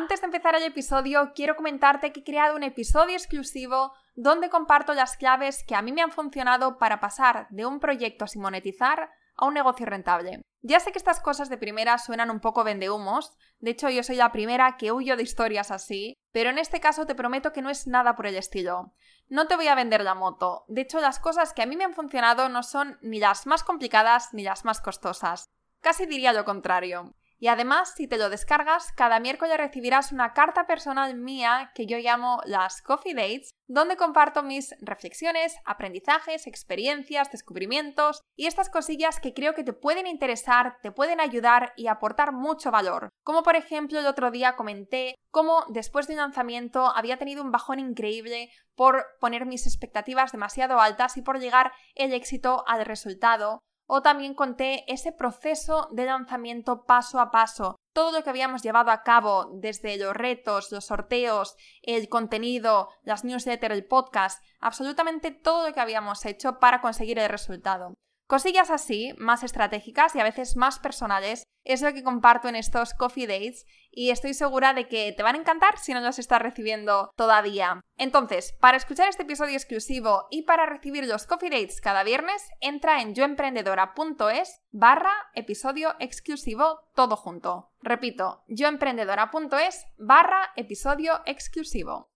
Antes de empezar el episodio, quiero comentarte que he creado un episodio exclusivo donde comparto las claves que a mí me han funcionado para pasar de un proyecto sin monetizar a un negocio rentable. Ya sé que estas cosas de primera suenan un poco vendehumos, de hecho yo soy la primera que huyo de historias así, pero en este caso te prometo que no es nada por el estilo. No te voy a vender la moto, de hecho las cosas que a mí me han funcionado no son ni las más complicadas ni las más costosas. Casi diría lo contrario. Y además, si te lo descargas, cada miércoles recibirás una carta personal mía que yo llamo las Coffee Dates, donde comparto mis reflexiones, aprendizajes, experiencias, descubrimientos y estas cosillas que creo que te pueden interesar, te pueden ayudar y aportar mucho valor. Como por ejemplo el otro día comenté cómo después de un lanzamiento había tenido un bajón increíble por poner mis expectativas demasiado altas y por llegar el éxito al resultado o también conté ese proceso de lanzamiento paso a paso, todo lo que habíamos llevado a cabo desde los retos, los sorteos, el contenido, las newsletters, el podcast, absolutamente todo lo que habíamos hecho para conseguir el resultado. Cosillas así, más estratégicas y a veces más personales, es lo que comparto en estos coffee dates y estoy segura de que te van a encantar si no los estás recibiendo todavía. Entonces, para escuchar este episodio exclusivo y para recibir los coffee dates cada viernes, entra en yoemprendedora.es barra episodio exclusivo todo junto. Repito, yoemprendedora.es barra episodio exclusivo.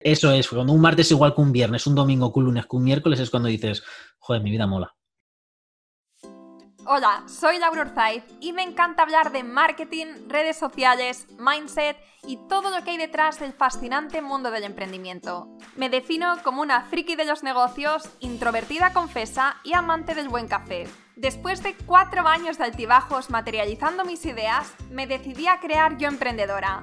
Eso es, cuando un martes es igual que un viernes, un domingo que un lunes que un miércoles es cuando dices, joder, mi vida mola. Hola, soy Laura Urzaiz y me encanta hablar de marketing, redes sociales, mindset y todo lo que hay detrás del fascinante mundo del emprendimiento. Me defino como una friki de los negocios, introvertida confesa y amante del buen café. Después de cuatro años de altibajos materializando mis ideas, me decidí a crear Yo Emprendedora,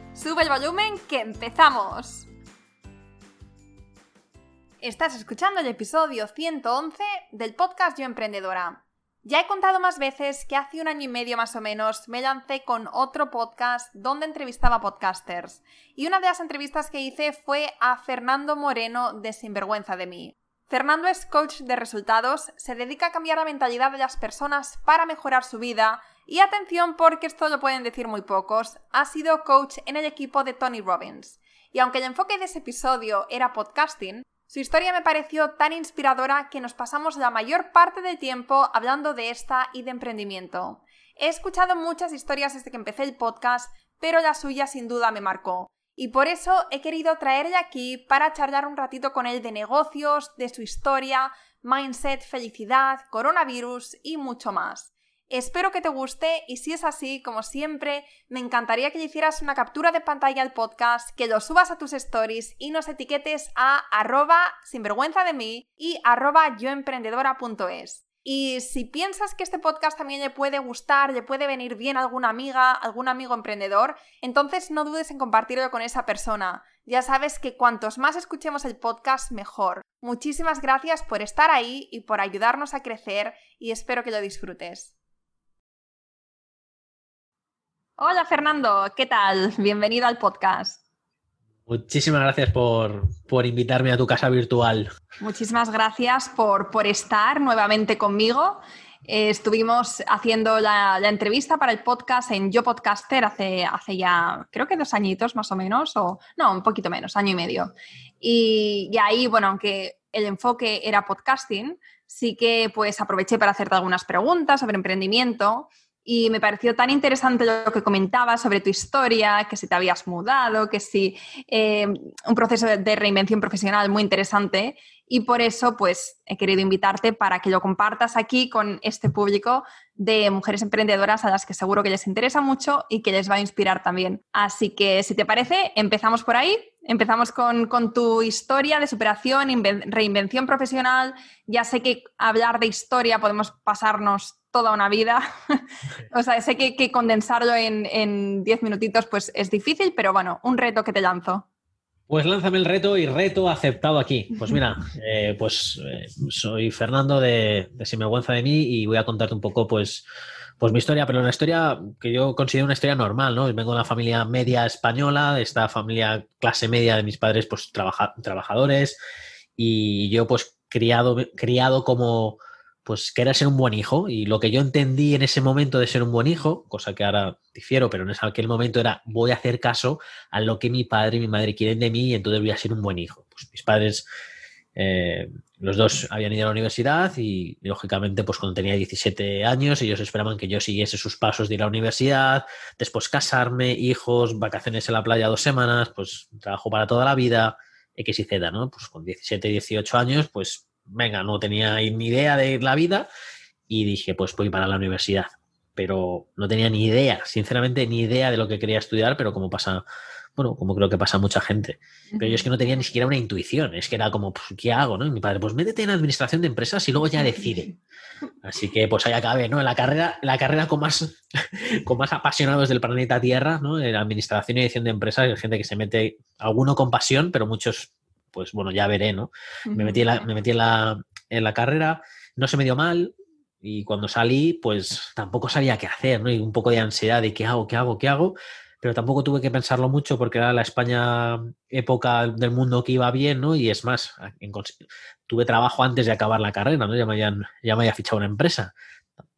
Sube el volumen que empezamos. Estás escuchando el episodio 111 del podcast Yo Emprendedora. Ya he contado más veces que hace un año y medio más o menos me lancé con otro podcast donde entrevistaba podcasters. Y una de las entrevistas que hice fue a Fernando Moreno de Sinvergüenza de mí. Fernando es coach de resultados, se dedica a cambiar la mentalidad de las personas para mejorar su vida y atención porque esto lo pueden decir muy pocos, ha sido coach en el equipo de Tony Robbins. Y aunque el enfoque de ese episodio era podcasting, su historia me pareció tan inspiradora que nos pasamos la mayor parte del tiempo hablando de esta y de emprendimiento. He escuchado muchas historias desde que empecé el podcast, pero la suya sin duda me marcó. Y por eso he querido traerle aquí para charlar un ratito con él de negocios, de su historia, mindset, felicidad, coronavirus y mucho más. Espero que te guste y si es así, como siempre, me encantaría que le hicieras una captura de pantalla al podcast, que lo subas a tus stories y nos etiquetes a arroba sinvergüenza de mí y arroba yoemprendedora.es. Y si piensas que este podcast también le puede gustar, le puede venir bien a alguna amiga, algún amigo emprendedor, entonces no dudes en compartirlo con esa persona. Ya sabes que cuantos más escuchemos el podcast, mejor. Muchísimas gracias por estar ahí y por ayudarnos a crecer y espero que lo disfrutes. Hola Fernando, ¿qué tal? Bienvenido al podcast. Muchísimas gracias por, invitarme a tu casa virtual. Muchísimas gracias por, por estar nuevamente conmigo. Eh, estuvimos haciendo la, entrevista para el podcast en Yo Podcaster hace, hace ya, creo que dos añitos más o menos, o no, un poquito menos, año y medio. Y, y ahí, bueno, aunque el enfoque era podcasting, sí que pues aproveché para hacerte algunas preguntas sobre emprendimiento y me pareció tan interesante lo que comentabas sobre tu historia, que si te habías mudado, que si eh, un proceso de reinvención profesional muy interesante. y por eso pues he querido invitarte para que lo compartas aquí con este público de mujeres emprendedoras a las que seguro que les interesa mucho y que les va a inspirar también. Así que si te parece, empezamos por ahí, empezamos con, tu historia de superación, reinvención profesional. Ya sé que hablar de historia podemos pasarnos toda una vida. o sea, sé que, condensarlo en 10 minutitos pues es difícil, pero bueno, un reto que te lanzo. Pues lánzame el reto y reto aceptado aquí. Pues mira, eh, pues eh, soy Fernando de, de Sinvergüenza de mí y voy a contarte un poco pues, pues mi historia, pero una historia que yo considero una historia normal, ¿no? Vengo de una familia media española, de esta familia clase media de mis padres pues trabajadores y yo pues criado, criado como pues querer ser un buen hijo y lo que yo entendí en ese momento de ser un buen hijo, cosa que ahora difiero, pero en aquel momento era voy a hacer caso a lo que mi padre y mi madre quieren de mí y entonces voy a ser un buen hijo. Pues mis padres, eh, los dos habían ido a la universidad y lógicamente pues cuando tenía 17 años ellos esperaban que yo siguiese sus pasos de ir a la universidad, después casarme, hijos, vacaciones en la playa dos semanas, pues trabajo para toda la vida, X y Z, ¿no? Pues con 17, 18 años pues venga, no tenía ni idea de la vida y dije, pues voy para la universidad. Pero no tenía ni idea, sinceramente, ni idea de lo que quería estudiar, pero como pasa, bueno, como creo que pasa mucha gente. Pero yo es que no tenía ni siquiera una intuición, es que era como, pues, ¿qué hago? ¿no? Y mi padre, pues métete en administración de empresas y luego ya decide. Así que pues ahí acabé, ¿no? La carrera, la carrera con más, con más apasionados del planeta Tierra, ¿no? En administración y edición de empresas, gente que se mete, alguno con pasión, pero muchos pues bueno, ya veré, ¿no? Me metí, en la, me metí en, la, en la carrera, no se me dio mal y cuando salí, pues tampoco sabía qué hacer, ¿no? Y un poco de ansiedad de qué hago, qué hago, qué hago, pero tampoco tuve que pensarlo mucho porque era la España época del mundo que iba bien, ¿no? Y es más, tuve trabajo antes de acabar la carrera, ¿no? Ya me, habían, ya me había fichado una empresa.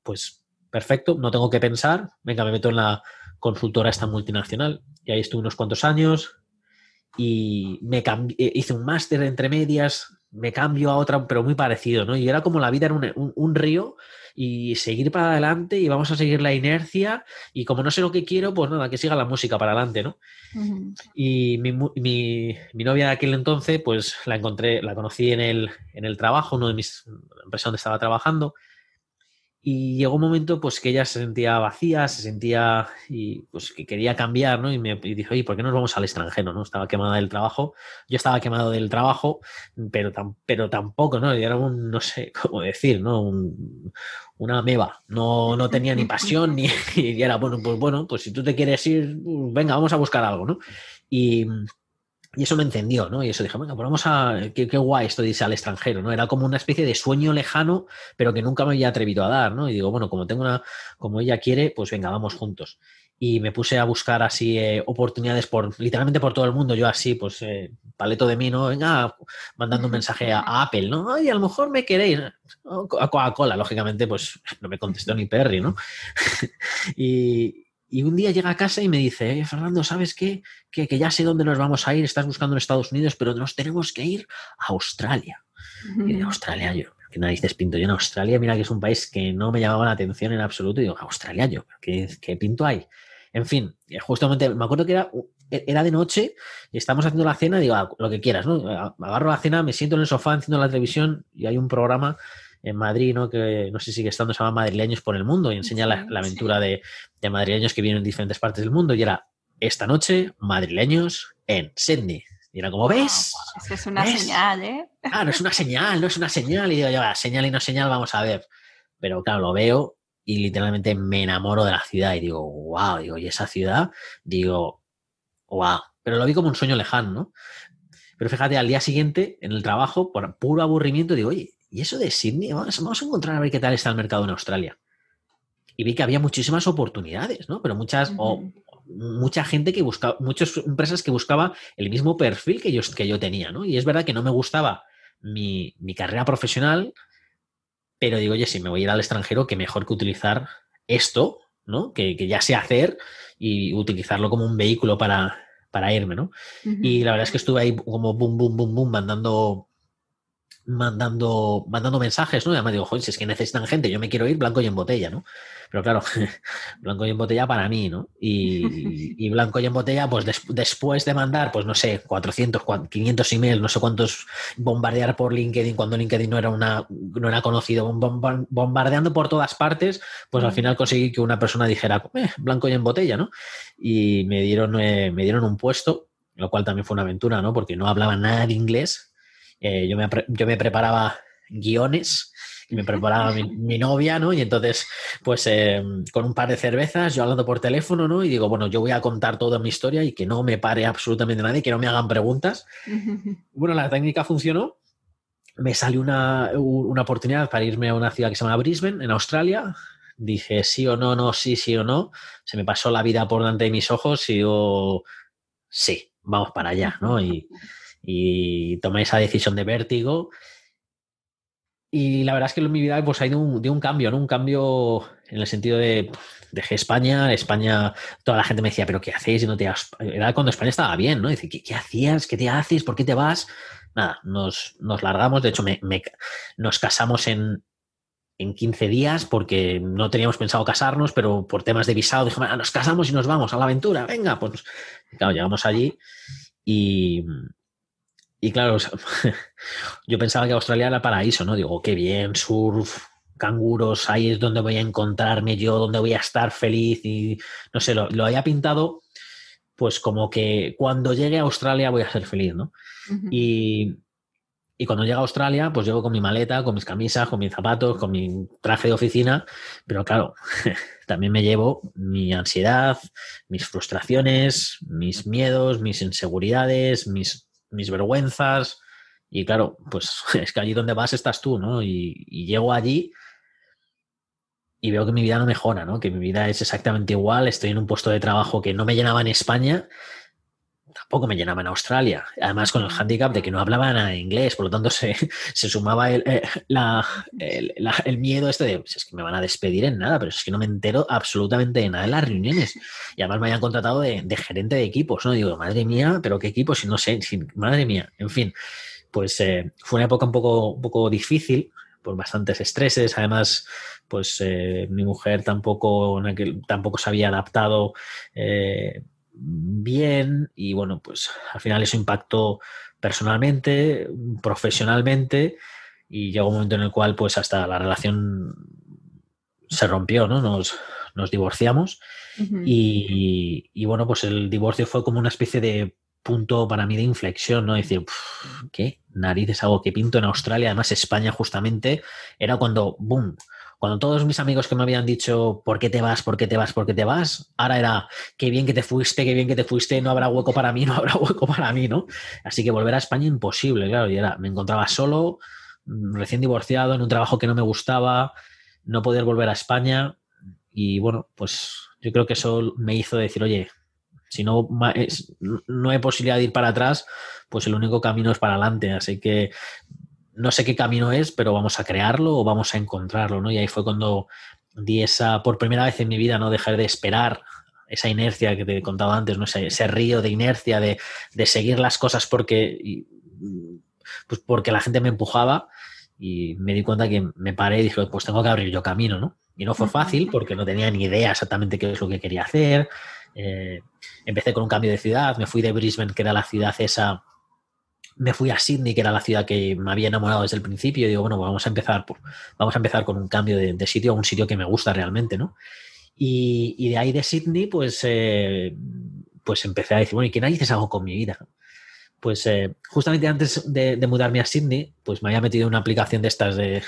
Pues perfecto, no tengo que pensar, venga, me meto en la consultora esta multinacional y ahí estuve unos cuantos años, y me eh, hice un máster entre medias, me cambio a otra, pero muy parecido, ¿no? Y era como la vida en un, río y seguir para adelante y vamos a seguir la inercia y como no sé lo que quiero, pues nada, que siga la música para adelante, ¿no? Y mi, mi, mi, novia de aquel entonces, pues la encontré, la conocí en el, en el trabajo, uno de mis empresas donde estaba trabajando y llegó un momento pues que ella se sentía vacía, se sentía y pues que quería cambiar, ¿no? Y me dijo, oye, ¿por qué no nos vamos al extranjero, no? Estaba quemada del trabajo, yo estaba quemado del trabajo, pero, pero tampoco, ¿no? Y era un, no sé cómo decir, ¿no? una meba, no, no tenía ni pasión, ni y era, bueno, pues bueno, pues si tú te quieres ir, venga, vamos a buscar algo, ¿no? Y y eso me encendió, ¿no? Y eso dije, venga, pues vamos a. Qué, guay esto de irse al extranjero, ¿no? Era como una especie de sueño lejano, pero que nunca me había atrevido a dar, ¿no? Y digo, bueno, como tengo una. Como ella quiere, pues venga, vamos juntos. Y me puse a buscar así eh, oportunidades por literalmente por todo el mundo. Yo así, pues, eh, paleto de mí, ¿no? Venga, mandando un mensaje a, Apple, ¿no? Ay, a lo mejor me queréis. A Coca-Cola, lógicamente, pues no me contestó ni Perry, ¿no? y, y un día llega a casa y me dice, eh, Fernando, ¿sabes qué? Que, ya sé dónde nos vamos a ir, estás buscando en Estados Unidos, pero nos tenemos que ir a Australia. Y de Australia yo, ¿qué narices pinto yo en Australia? Mira que es un país que no me llamaba la atención en absoluto. Y digo, Australia yo, ¿qué, qué pinto hay? En fin, eh, justamente me acuerdo que era, e, era de noche y estamos haciendo la cena, digo, ah, lo que quieras, ¿no? Agarro la cena, me siento en el sofá, enciendo la televisión y hay un programa en Madrid, ¿no? que no sé si sigue estando, se llama Madrileños por el Mundo y enseña la, aventura de, madrileños que vienen en diferentes partes del mundo. Y era esta noche, madrileños en Sydney. Y era como, ¿ves? es una señal, ¿eh? Ah, no es una señal, no es una señal. Y digo, ya, señal y no señal, vamos a ver. Pero claro, lo veo y literalmente me enamoro de la ciudad y digo, wow, digo, y esa ciudad, digo, wow. Pero lo vi como un sueño lejano, ¿no? Pero fíjate, al día siguiente, en el trabajo, por puro aburrimiento, digo, oye, y eso de Sydney, vamos, a encontrar a ver qué tal está el mercado en Australia. Y vi que había muchísimas oportunidades, ¿no? Pero muchas, o mucha gente que buscaba, muchas empresas que buscaba el mismo perfil que yo, que yo tenía, ¿no? Y es verdad que no me gustaba mi, carrera profesional, pero digo, oye, si me voy a ir al extranjero, qué mejor que utilizar esto, ¿no? Que, ya sé hacer y utilizarlo como un vehículo para, para irme, ¿no? Y la verdad es que estuve ahí como boom, boom, boom, boom, mandando mandando, mandando mensajes, ¿no? Y además digo, joder, si es que necesitan gente, yo me quiero ir blanco y en botella, ¿no? Pero claro, blanco y en botella para mí, ¿no? Y, blanco y en botella, pues después de mandar, pues no sé, 400, 500 emails, no sé cuántos, bombardear por LinkedIn cuando LinkedIn no era, una, no era conocido, bombardeando por todas partes, pues al mm. final conseguí que una persona dijera, eh, blanco y en botella, ¿no? Y me dieron, eh, me dieron un puesto, lo cual también fue una aventura, ¿no? Porque no hablaba nada de inglés eh, yo, me, yo me preparaba guiones y me preparaba mi, novia, ¿no? Y entonces, pues eh, con un par de cervezas, yo hablando por teléfono, ¿no? Y digo, bueno, yo voy a contar toda mi historia y que no me pare absolutamente nadie, que no me hagan preguntas. Bueno, la técnica funcionó. Me salió una, una oportunidad para irme a una ciudad que se llama Brisbane, en Australia. Dije sí o no, no, sí, sí o no. Se me pasó la vida por delante de mis ojos y digo, sí, vamos para allá, ¿no? Y, y tomé esa decisión de vértigo. Y la verdad es que en mi vida pues, ha ido un, de un cambio, ¿no? Un cambio en el sentido de dejé España, España, toda la gente me decía, pero ¿qué hacéis? Y no te Era cuando España estaba bien, ¿no? Dice, ¿qué, hacías? ¿Qué te haces? ¿Por qué te vas? Nada, nos, nos largamos, de hecho me, nos casamos en, en 15 días porque no teníamos pensado casarnos, pero por temas de visado dijimos, nos casamos y nos vamos a la aventura, venga, pues claro, llegamos allí y, y claro, yo pensaba que Australia era paraíso, ¿no? Digo, qué bien, surf, canguros, ahí es donde voy a encontrarme yo, donde voy a estar feliz y no sé, lo, lo había pintado pues como que cuando llegue a Australia voy a ser feliz, ¿no? y, y, cuando llegue a Australia, pues llego con mi maleta, con mis camisas, con mis zapatos, con mi traje de oficina, pero claro, también me llevo mi ansiedad, mis frustraciones, mis miedos, mis inseguridades, mis mis vergüenzas. Y claro, pues es que allí donde vas estás tú, ¿no? Y, llego allí y veo que mi vida no mejora, ¿no? Que mi vida es exactamente igual. Estoy en un puesto de trabajo que no me llenaba en España, tampoco me llenaba en Australia. Además, con el handicap de que no hablaba nada de inglés, por lo tanto se, sumaba el, eh, el, miedo este de, es que me van a despedir en nada, pero es que no me entero absolutamente de nada en las reuniones. Y además me habían contratado de, gerente de equipos, ¿no? Digo, madre mía, pero qué equipos, si no sé, madre mía, en fin. Pues eh, fue una época un poco, un poco difícil, por bastantes estreses. Además, pues eh, mi mujer tampoco, tampoco se había adaptado bien y bueno, pues al final eso impactó personalmente, profesionalmente y llegó un momento en el cual pues hasta la relación se rompió, ¿no? Nos, nos divorciamos y, y, bueno, pues el divorcio fue como una especie de punto para mí de inflexión, ¿no? Decir, ¿qué? Narices, algo que pinto en Australia, además España justamente, era cuando, ¡boom! Cuando todos mis amigos que me habían dicho, ¿por qué te vas? ¿Por qué te vas? ¿Por qué te vas? Ahora era, qué bien que te fuiste, qué bien que te fuiste, no habrá hueco para mí, no habrá hueco para mí, ¿no? Así que volver a España imposible, claro. Y era, me encontraba solo, mm, recién divorciado, en un trabajo que no me gustaba, no poder volver a España. Y bueno, pues yo creo que eso me hizo decir, oye, si no, no hay posibilidad de ir para atrás, pues el único camino es para adelante. Así que no sé qué camino es, pero vamos a crearlo o vamos a encontrarlo, ¿no? Y ahí fue cuando di esa, por primera vez en mi vida, ¿no? Dejar de esperar esa inercia que te he contado antes, ¿no? Ese, río de inercia, de, seguir las cosas porque, pues porque la gente me empujaba y me di cuenta que me paré y dije, pues tengo que abrir yo camino, ¿no? Y no fue fácil porque no tenía ni idea exactamente qué es lo que quería hacer. Eh, empecé con un cambio de ciudad, me fui de Brisbane, que era la ciudad esa me fui a Sydney, que era la ciudad que me había enamorado desde el principio, y digo, bueno, vamos a empezar, vamos a empezar con un cambio de, sitio a un sitio que me gusta realmente, ¿no? Y, de ahí de Sydney, pues, eh, pues empecé a decir, bueno, ¿y qué narices hago con mi vida? Pues eh, justamente antes de, mudarme a Sydney, pues me había metido en una aplicación de estas de,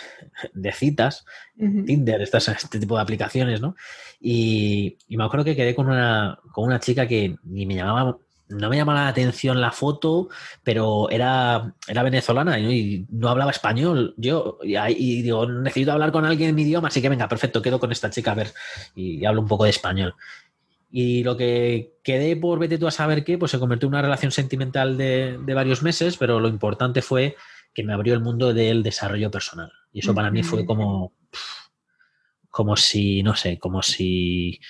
citas, Tinder, estas, este tipo de aplicaciones, ¿no? Y, y, me acuerdo que quedé con una, con una chica que ni me llamaba no me llamaba la atención la foto, pero era, era venezolana y no hablaba español. Yo, y, digo, necesito hablar con alguien en mi idioma, así que venga, perfecto, quedo con esta chica a ver y, hablo un poco de español. Y lo que quedé por vete tú a saber qué, pues se convirtió en una relación sentimental de, varios meses, pero lo importante fue que me abrió el mundo del desarrollo personal. Y eso para mí fue como, como si, no sé, como si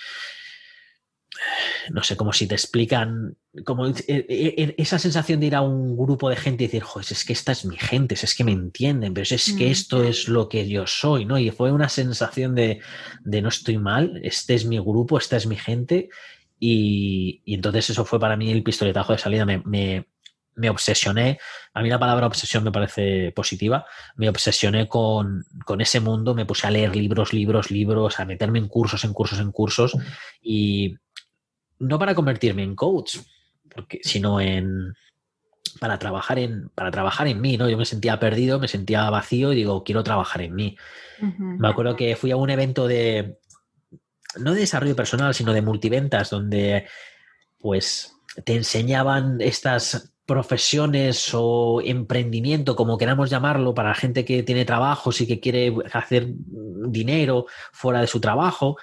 no sé, como si te explican, como esa sensación de ir a un grupo de gente y decir, joder, es que esta es mi gente, es que me entienden, pero es que mm. esto es lo que yo soy, ¿no? Y fue una sensación de, no estoy mal, este es mi grupo, esta es mi gente. Y, entonces eso fue para mí el pistoletazo de salida. Me, me, obsesioné, a mí la palabra obsesión me parece positiva, me obsesioné con, con, ese mundo, me puse a leer libros, libros, libros, a meterme en cursos, en cursos, en cursos y no para convertirme en coach, porque, sino en para trabajar en para trabajar en mí, ¿no? Yo me sentía perdido, me sentía vacío y digo, quiero trabajar en mí. Me acuerdo que fui a un evento de no de desarrollo personal, sino de multiventas donde pues te enseñaban estas profesiones o emprendimiento, como queramos llamarlo, para gente que tiene trabajos y que quiere hacer dinero fuera de su trabajo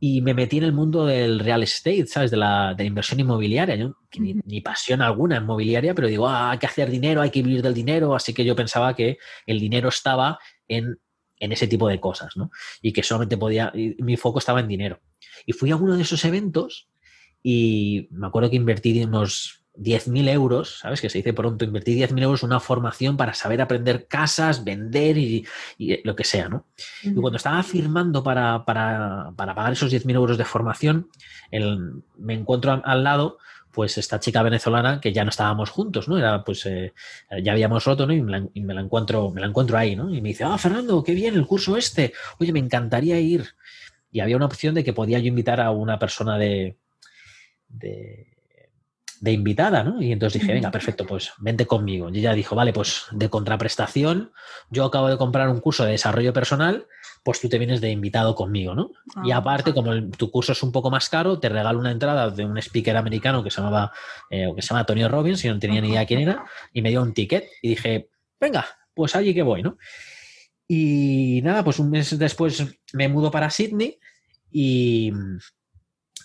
y me metí en el mundo del real estate, ¿sabes? De la, inversión inmobiliaria. Yo, ni, pasión alguna inmobiliaria, pero digo, ah, hay que hacer dinero, hay que vivir del dinero. Así que yo pensaba que el dinero estaba en, ese tipo de cosas, ¿no? Y que solamente podía, mi foco estaba en dinero. Y fui a uno de esos eventos y me acuerdo que invertí unos 10.000 euros, ¿sabes? Que se dice pronto, invertí 10.000 euros en una formación para saber aprender casas, vender y, lo que sea, ¿no? Y cuando estaba firmando para, pagar esos 10.000 euros de formación, me encuentro al lado pues esta chica venezolana que ya no estábamos juntos, ¿no? Era, pues, eh, ya habíamos roto, ¿no? Y me, la, encuentro, me la encuentro ahí, ¿no? Y me dice, ah, Fernando, qué bien el curso este. Oye, me encantaría ir. Y había una opción de que podía yo invitar a una persona de, de de invitada, ¿no? Y entonces dije, venga, perfecto, pues vente conmigo. Y ella dijo, vale, pues de contraprestación, yo acabo de comprar un curso de desarrollo personal, pues tú te vienes de invitado conmigo, ¿no? y ah, aparte, como tu curso es un poco más caro, te regalo una entrada de un speaker americano que se llamaba, eh, que se llama Tony Robbins, y no tenía ni idea quién era, y me dio un ticket y dije, venga, pues allí que voy, ¿no? Y nada, pues un mes después me mudo para Sydney y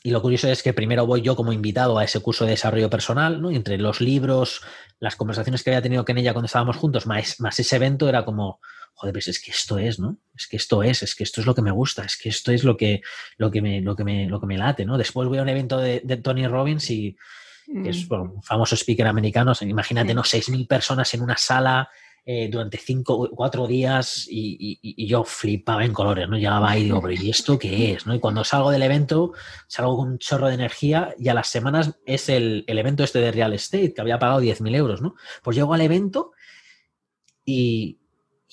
y lo curioso es que primero voy yo como invitado a ese curso de desarrollo personal, ¿no? entre los libros, las conversaciones que había tenido con ella cuando estábamos juntos, más, más ese evento era como, joder, pues es que esto es, ¿no? Es que esto es, es que esto es lo que me gusta, es que esto es lo que, lo que, me, lo que, me, lo que me late, ¿no? Después voy a un evento de, Tony Robbins y es mm. un famoso speaker americano, imagínate, ¿no? 6.000 personas en una sala eh, durante cinco cuatro días y, yo flipaba en colores, ¿no? Llegaba ahí y digo, pero ¿y esto qué es? ¿no? Y cuando salgo del evento, salgo con un chorro de energía y a las semanas es el, el evento este de real estate, que había pagado 10.000 euros, ¿no? Pues llego al evento y,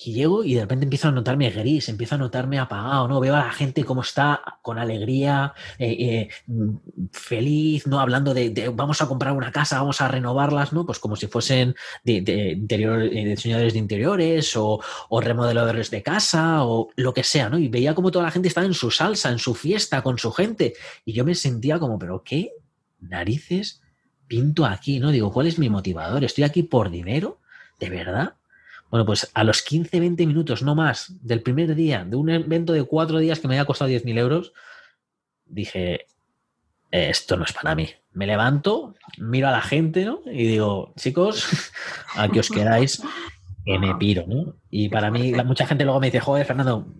y llego y de repente empiezo a notarme gris, empiezo a notarme apagado, ¿no? Veo a la gente como está con alegría, eh, eh, feliz, ¿no? Hablando de, vamos a comprar una casa, vamos a renovarlas, ¿no? Pues como si fuesen de, de, eh, diseñadores de interiores o, o, remodeladores de casa o lo que sea, ¿no? Y veía como toda la gente estaba en su salsa, en su fiesta, con su gente. Y yo me sentía como, pero ¿qué narices pinto aquí, ¿no? Digo, ¿cuál es mi motivador? ¿Estoy aquí por dinero? ¿De verdad? Bueno, pues a los 15, 20 minutos, no más, del primer día, de un evento de cuatro días que me había costado 10.000 euros, dije, esto no es para mí. Me levanto, miro a la gente, ¿no? Y digo, chicos, aquí os quedáis, que me piro, ¿no? Y para mí, mucha gente luego me dice, joder, Fernando,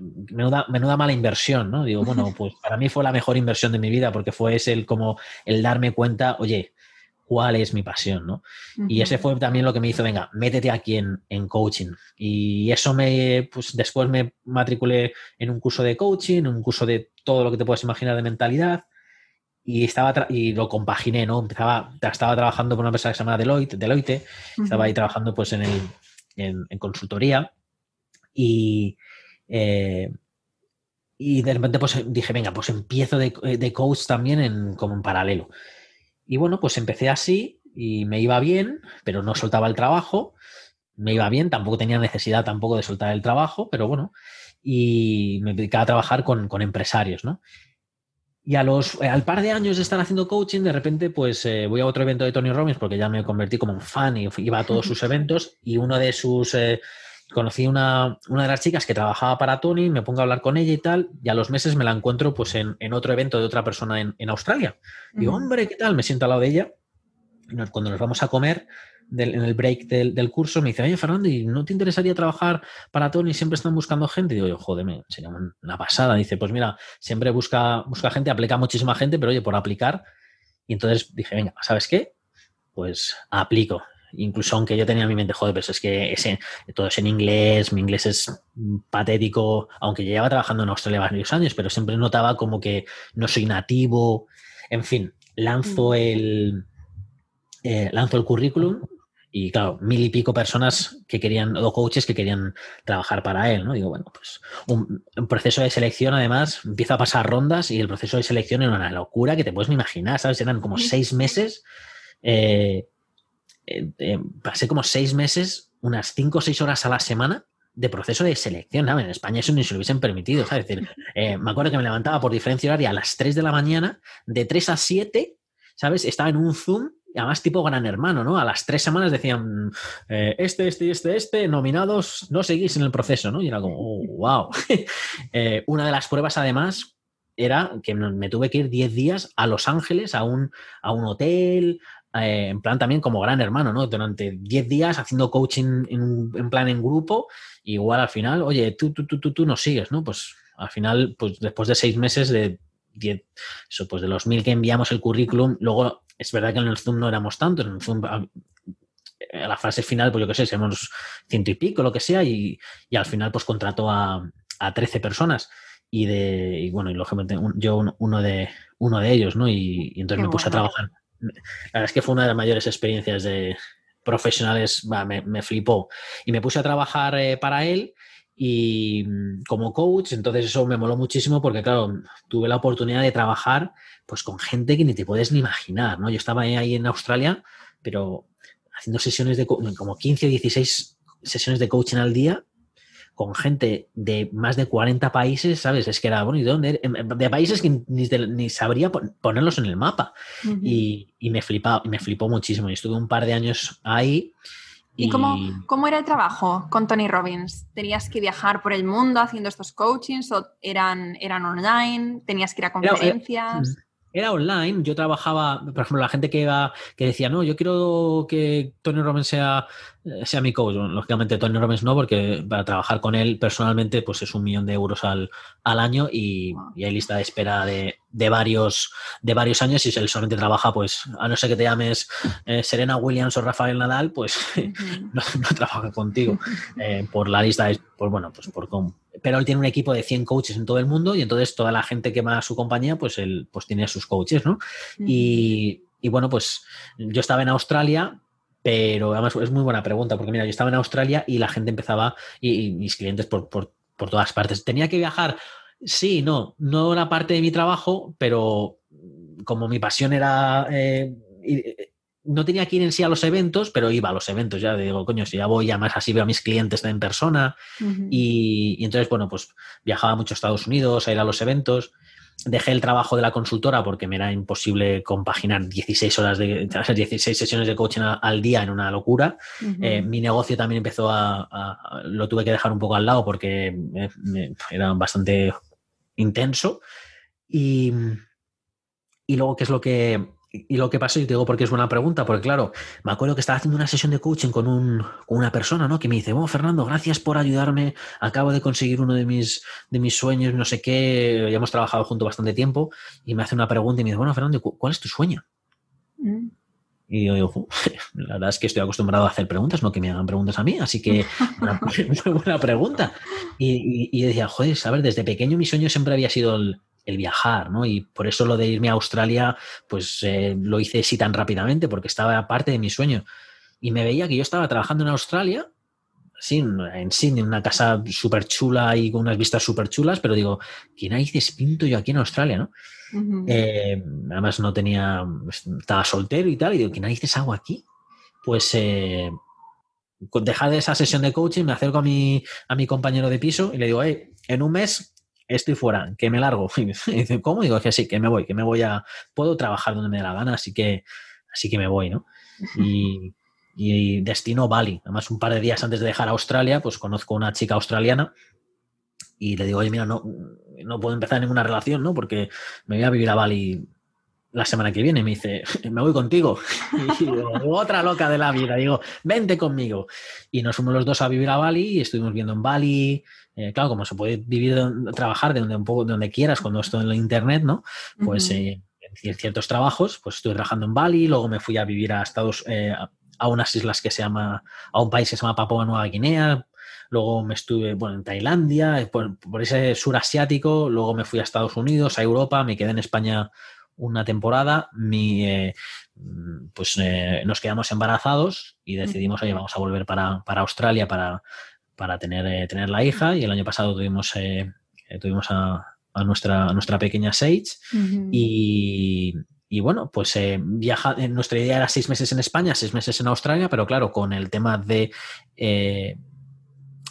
menuda, menuda mala inversión, ¿no? Digo, bueno, pues para mí fue la mejor inversión de mi vida porque fue ese el como el darme cuenta, oye, cuál es mi pasión, ¿no? Y ese fue también lo que me hizo, venga, métete aquí en, coaching. Y eso me, pues después me matriculé en un curso de coaching, en un curso de todo lo que te puedes imaginar de mentalidad. Y, estaba y lo compaginé, ¿no? Empezaba, estaba trabajando por una empresa que se llama Deloitte, Deloitte estaba ahí trabajando pues en, el, en, consultoría y, eh, y de repente pues dije, venga, pues empiezo de, de coach también en, como en paralelo. Y bueno, pues empecé así y me iba bien, pero no soltaba el trabajo. Me iba bien, tampoco tenía necesidad tampoco de soltar el trabajo, pero bueno, y me dedicaba a trabajar con, empresarios, ¿no? Y a los, al par de años de estar haciendo coaching, de repente, pues eh, voy a otro evento de Tony Robbins porque ya me convertí como un fan y iba a todos sus eventos. Y uno de sus, eh, conocí una, una de las chicas que trabajaba para Tony, me pongo a hablar con ella y tal, y a los meses me la encuentro pues en, otro evento de otra persona en, Australia. Digo, hombre, ¿qué tal? Me siento al lado de ella. Y cuando nos vamos a comer, en el break del, curso, me dice, oye, Fernando, ¿y no te interesaría trabajar para Tony? Siempre están buscando gente. Y digo, yo, joder, sería una pasada. Dice, pues mira, siempre busca, busca gente, aplica muchísima gente, pero oye, por aplicar. Y entonces dije, venga, ¿sabes qué? Pues aplico. Incluso aunque yo tenía en mi mente, joder, pero es que todo es en inglés, mi inglés es patético, aunque llevaba trabajando en Australia varios años, pero siempre notaba como que no soy nativo. En fin, lanzo mm. el, eh, lanzo el currículum y claro, mil y pico personas que querían, o coaches que querían trabajar para él, ¿no? Digo, bueno, pues un, proceso de selección además empieza a pasar rondas y el proceso de selección era una locura que te puedes imaginar, ¿sabes? Eran como seis meses, eh, eh, pasé como seis meses, unas cinco o seis horas a la semana de proceso de selección. En España eso ni se lo hubiesen permitido, ¿sabes? Es decir, me acuerdo que me levantaba por diferencia horaria a las 3 de la mañana, de 3 a 7, ¿sabes? Estaba en un Zoom además tipo gran hermano, ¿no? A las tres semanas decían, eh, este, este, este, este, nominados, no seguís en el proceso, ¿no? Y era como, wow. Eh, una de las pruebas, además, era que me tuve que ir 10 días a Los Ángeles, a un, a un hotel, eh, en plan también como gran hermano, ¿no? Durante 10 días haciendo coaching en, plan en grupo, igual al final, oye, tú, tú, tú, tú, tú nos sigues, ¿no? Pues al final, pues después de seis meses de 10, eso, pues de los mil que enviamos el currículum, luego es verdad que en el Zoom no éramos tantos, en el Zoom a, la fase final, pues yo qué sé, somos ciento y pico, lo que sea, y, al final pues contrató a, a 13 personas y de y bueno, y lógicamente yo uno de uno de ellos, ¿no? Y, entonces me puse a trabajar. La verdad es que fue una de las mayores experiencias de profesionales, me, flipó. Y me puse a trabajar eh, para él y mm, como coach, entonces eso me moló muchísimo porque, claro, tuve la oportunidad de trabajar pues con gente que ni te puedes ni imaginar, ¿no? Yo estaba ahí en Australia, pero haciendo sesiones de como 15 o 16 sesiones de coaching al día con gente de más de 40 países, ¿sabes? Es que era, bueno, ¿y de dónde? De países que ni, sabría ponerlos en el mapa. y, y, me, flipaba, me flipó muchísimo. Y estuve un par de años ahí ¿Y, cómo, cómo, era el trabajo con Tony Robbins? ¿Tenías que viajar por el mundo haciendo estos coachings o eran, eran online? ¿Tenías que ir a conferencias? Era, online. Yo trabajaba, por ejemplo, la gente que iba, que decía, no, yo quiero que Tony Robbins sea eh, sea mi coach. lógicamente Tony Robbins no, porque para trabajar con él personalmente pues es un millón de euros al, al año y, hay lista de espera de, de, varios, de varios años y si él solamente trabaja, pues a no ser que te llames eh, Serena Williams o Rafael Nadal, pues no, trabaja contigo eh, por la lista, de, por, bueno, pues por pero él tiene un equipo de 100 coaches en todo el mundo y entonces toda la gente que va a su compañía, pues él pues tiene a sus coaches, ¿no? y, y bueno, pues yo estaba en Australia pero además es muy buena pregunta, porque mira, yo estaba en Australia y la gente empezaba, y, mis clientes por, todas partes. ¿Tenía que viajar? Sí, no, no era parte de mi trabajo, pero como mi pasión era... Eh, eh, no tenía que ir en sí a los eventos, pero iba a los eventos. Ya digo, coño, si ya voy, más así veo a mis clientes en persona. y, y, entonces, bueno, pues viajaba mucho a Estados Unidos a ir a los eventos dejé el trabajo de la consultora porque me era imposible compaginar 16 horas de 16 sesiones de coaching al día en una locura. Eh, mi negocio también empezó a, lo tuve que dejar un poco al lado porque era bastante intenso. Y, y luego, ¿qué es lo que y lo que pasó, y te digo porque es buena pregunta, porque claro, me acuerdo que estaba haciendo una sesión de coaching con, un, con una persona, ¿no? Que me dice, oh, Fernando, gracias por ayudarme, acabo de conseguir uno de mis, de mis sueños, no sé qué, ya hemos trabajado juntos bastante tiempo, y me hace una pregunta y me dice, bueno, Fernando, ¿cuál es tu sueño? Mm. Y yo digo, la verdad es que estoy acostumbrado a hacer preguntas, no que me hagan preguntas a mí, así que una muy buena pregunta. Y, y, decía, joder, a ver, desde pequeño mi sueño siempre había sido el, el viajar, ¿no? Y por eso lo de irme a Australia, pues eh, lo hice así tan rápidamente, porque estaba parte de mi sueño. Y me veía que yo estaba trabajando en Australia, sí, en Sydney, en una casa súper chula y con unas vistas súper chulas, pero digo, ¿qué narices pinto yo aquí en Australia, no? Eh, además no tenía, estaba soltero y tal, y digo, ¿qué narices hago aquí? Pues eh, dejar de esa sesión de coaching, me acerco a mi, a mi compañero de piso y le digo, hey, en un mes estoy fuera, que me largo. Y dice, ¿cómo? digo que sí, que me voy, que me voy a, puedo trabajar donde me dé la gana, así que, así que me voy, ¿no? Y, y destino Bali. Además, un par de días antes de dejar Australia, pues conozco a una chica australiana y le digo, oye, mira, no, no puedo empezar ninguna relación, ¿no? Porque me voy a vivir a Bali la semana que viene. Me dice, me voy contigo. Y otra loca de la vida. Digo, vente conmigo. Y nos fuimos los dos a vivir a Bali y estuvimos viendo en Bali. Eh, claro, como se puede vivir, trabajar de donde, un poco, donde quieras cuando estoy en la internet, ¿no? Pues eh, en ciertos trabajos, pues estuve trabajando en Bali, luego me fui a vivir a Estados eh, a unas islas que se llama, a un país que se llama Papua Nueva Guinea, luego me estuve bueno, en Tailandia, por, por, ese sur asiático, luego me fui a Estados Unidos, a Europa, me quedé en España una temporada, mi, eh, pues eh, nos quedamos embarazados y decidimos, oye, vamos a volver para, para Australia para, para tener, eh, tener la hija y el año pasado tuvimos, tuvimos a, a, nuestra, a nuestra pequeña Sage. Y, y bueno, pues viaja, nuestra idea era seis meses en España, seis meses en Australia, pero claro, con el tema de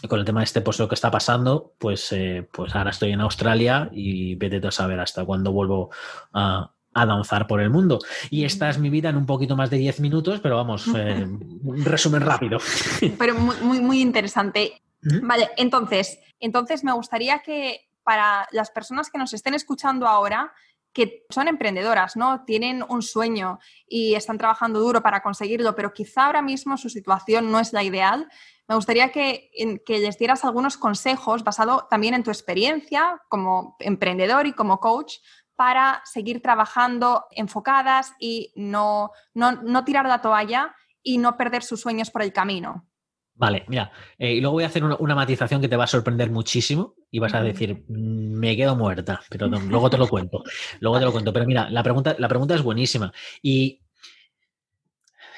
con el tema de este puesto lo que está pasando, pues, pues ahora estoy en Australia y vete a saber hasta cuándo vuelvo a, a danzar por el mundo. Y esta es mi vida en un poquito más de 10 minutos, pero vamos, eh, un resumen rápido. Pero muy, muy, interesante. Vale, entonces, entonces me gustaría que para las personas que nos estén escuchando ahora, que son emprendedoras, ¿no? Tienen un sueño y están trabajando duro para conseguirlo, pero quizá ahora mismo su situación no es la ideal. Me gustaría que, que les dieras algunos consejos basado también en tu experiencia como emprendedor y como coach para seguir trabajando enfocadas y no, no, tirar la toalla y no perder sus sueños por el camino. Vale, mira, eh, y luego voy a hacer una, matización que te va a sorprender muchísimo y vas a decir, mm, me quedo muerta, pero luego te lo cuento, luego te lo cuento. Pero mira, la pregunta, la pregunta es buenísima y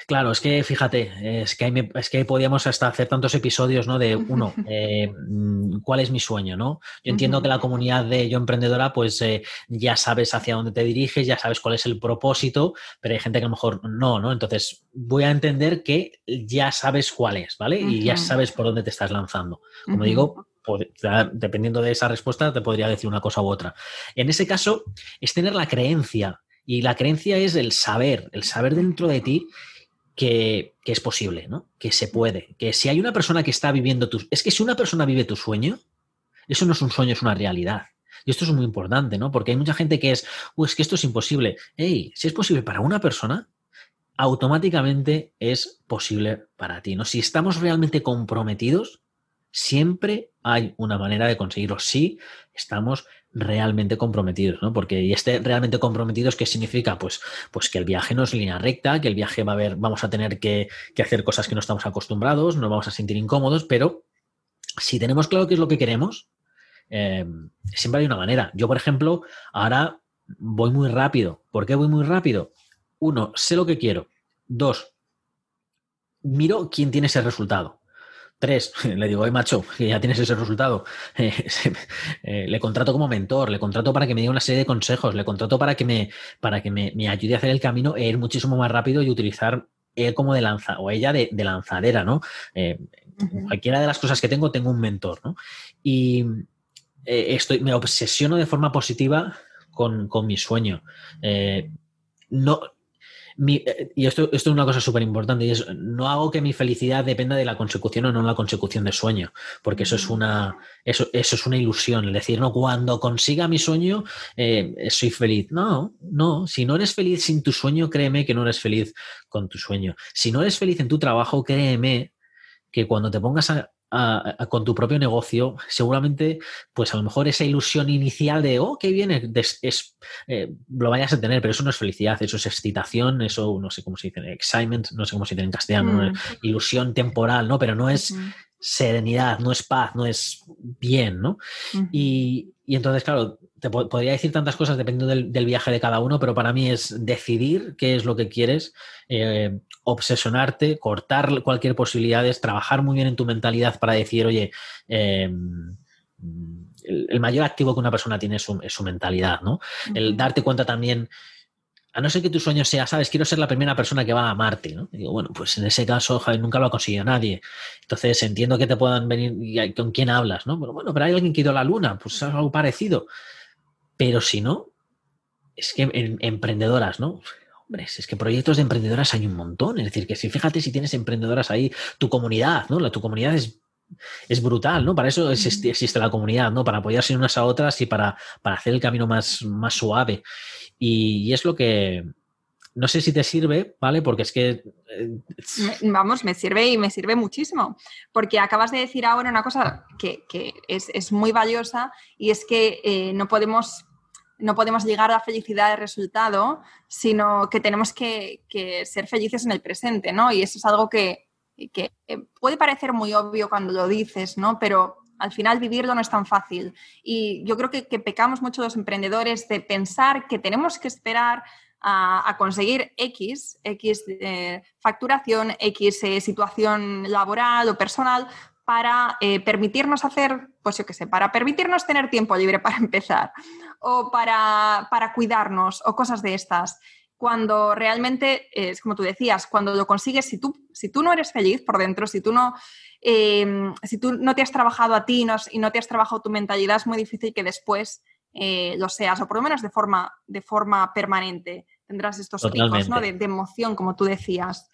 Claro, es que fíjate, es que, ahí es que podíamos hasta hacer tantos episodios, ¿no? De uno, eh, mm, ¿cuál es mi sueño, no? Yo entiendo que la comunidad de Yo Emprendedora, pues eh, ya sabes hacia dónde te diriges, ya sabes cuál es el propósito, pero hay gente que a lo mejor no, ¿no? Entonces, voy a entender que ya sabes cuál es, ¿vale? Y ya sabes por dónde te estás lanzando. Como digo, dependiendo de esa respuesta, te podría decir una cosa u otra. En ese caso, es tener la creencia. Y la creencia es el saber, el saber dentro de ti que, es posible, ¿no? Que se puede. Que si hay una persona que está viviendo tu... Es que si una persona vive tu sueño, eso no es un sueño, es una realidad. Y esto es muy importante, ¿no? Porque hay mucha gente que es, es que esto es imposible. Hey, si es posible para una persona, automáticamente es posible para ti, ¿no? Si estamos realmente comprometidos, siempre hay una manera de conseguirlo. Si estamos realmente comprometidos, ¿no? Porque y este realmente comprometidos, ¿qué significa? Pues, pues que el viaje no es línea recta, que el viaje va a haber, vamos a tener que, hacer cosas que no estamos acostumbrados, nos vamos a sentir incómodos, pero si tenemos claro qué es lo que queremos, eh, siempre hay una manera. Yo, por ejemplo, ahora voy muy rápido. ¿Por qué voy muy rápido? Uno, sé lo que quiero. Dos, miro quién tiene ese resultado. Tres, le digo, oye macho, que ya tienes ese resultado. Eh, le contrato como mentor, le contrato para que me dé una serie de consejos, le contrato para que me, para que me, ayude a hacer el camino e ir muchísimo más rápido y utilizar él como de lanza o ella de, lanzadera, ¿no? Eh, cualquiera de las cosas que tengo, tengo un mentor, ¿no? Y eh, estoy, me obsesiono de forma positiva con, con mi sueño. no, eh, y esto, esto, es una cosa súper importante, y es, no hago que mi felicidad dependa de la consecución o no la consecución de sueño, porque eso es una, eso, eso es una ilusión, el decir, no, cuando consiga mi sueño, eh, soy feliz. No, no, si no eres feliz sin tu sueño, créeme que no eres feliz con tu sueño. Si no eres feliz en tu trabajo, créeme que cuando te pongas a, con tu propio negocio, seguramente, pues a lo mejor esa ilusión inicial de, oh, qué viene, es, eh, lo vayas a tener, pero eso no es felicidad, eso es excitación, eso no sé cómo se dice, excitement, no sé cómo se dice en castellano, mm. ilusión temporal, ¿no? Pero no es serenidad, no es paz, no es bien, ¿no? y, y, entonces, claro, te podría decir tantas cosas dependiendo del, viaje de cada uno, pero para mí es decidir qué es lo que quieres, eh, obsesionarte, cortar cualquier posibilidad, es trabajar muy bien en tu mentalidad para decir, oye, em, el, mayor activo que una persona tiene es su, mentalidad, ¿no? El darte cuenta también a no ser que tu sueño sea, sabes, quiero ser la primera persona que va a Marte, ¿no? digo, bueno, pues en ese caso, nunca lo ha conseguido nadie. Entonces entiendo que te puedan venir y con quién hablas, ¿no? Pero bueno, pero hay alguien que ha ido a la Luna, pues es algo parecido. Pero si no, es que en, emprendedoras, ¿no? Hombre, es que proyectos de emprendedoras hay un montón. Es decir, que si fíjate si tienes emprendedoras ahí, tu comunidad, ¿no? La, tu comunidad es es brutal, ¿no? Para eso existe, la comunidad, ¿no? Para apoyarse unas a otras y para, para hacer el camino más, más suave. Y, es lo que, no sé si te sirve, ¿vale? Porque es que... Eh, vamos, me sirve y me sirve muchísimo. Porque acabas de decir ahora una cosa que, es, muy valiosa y es que eh, no, podemos, no podemos llegar a la felicidad de resultado, sino que tenemos que, ser felices en el presente, ¿no? Y eso es algo que, que puede parecer muy obvio cuando lo dices, ¿no? Pero al final vivirlo no es tan fácil. Y yo creo que, pecamos mucho los emprendedores de pensar que tenemos que esperar a, conseguir X, X eh, facturación, X eh, situación laboral o personal para eh, permitirnos hacer, pues yo qué sé, para permitirnos tener tiempo libre para empezar o para, para cuidarnos o cosas de estas cuando realmente, es como tú decías, cuando lo consigues, si tú, si tú no eres feliz por dentro, si tú no, em, si tú no te has trabajado a ti y no te has trabajado tu mentalidad, es muy difícil que después lo seas, o por lo menos de forma, de forma permanente tendrás estos picos ¿no? de, emoción, como tú decías.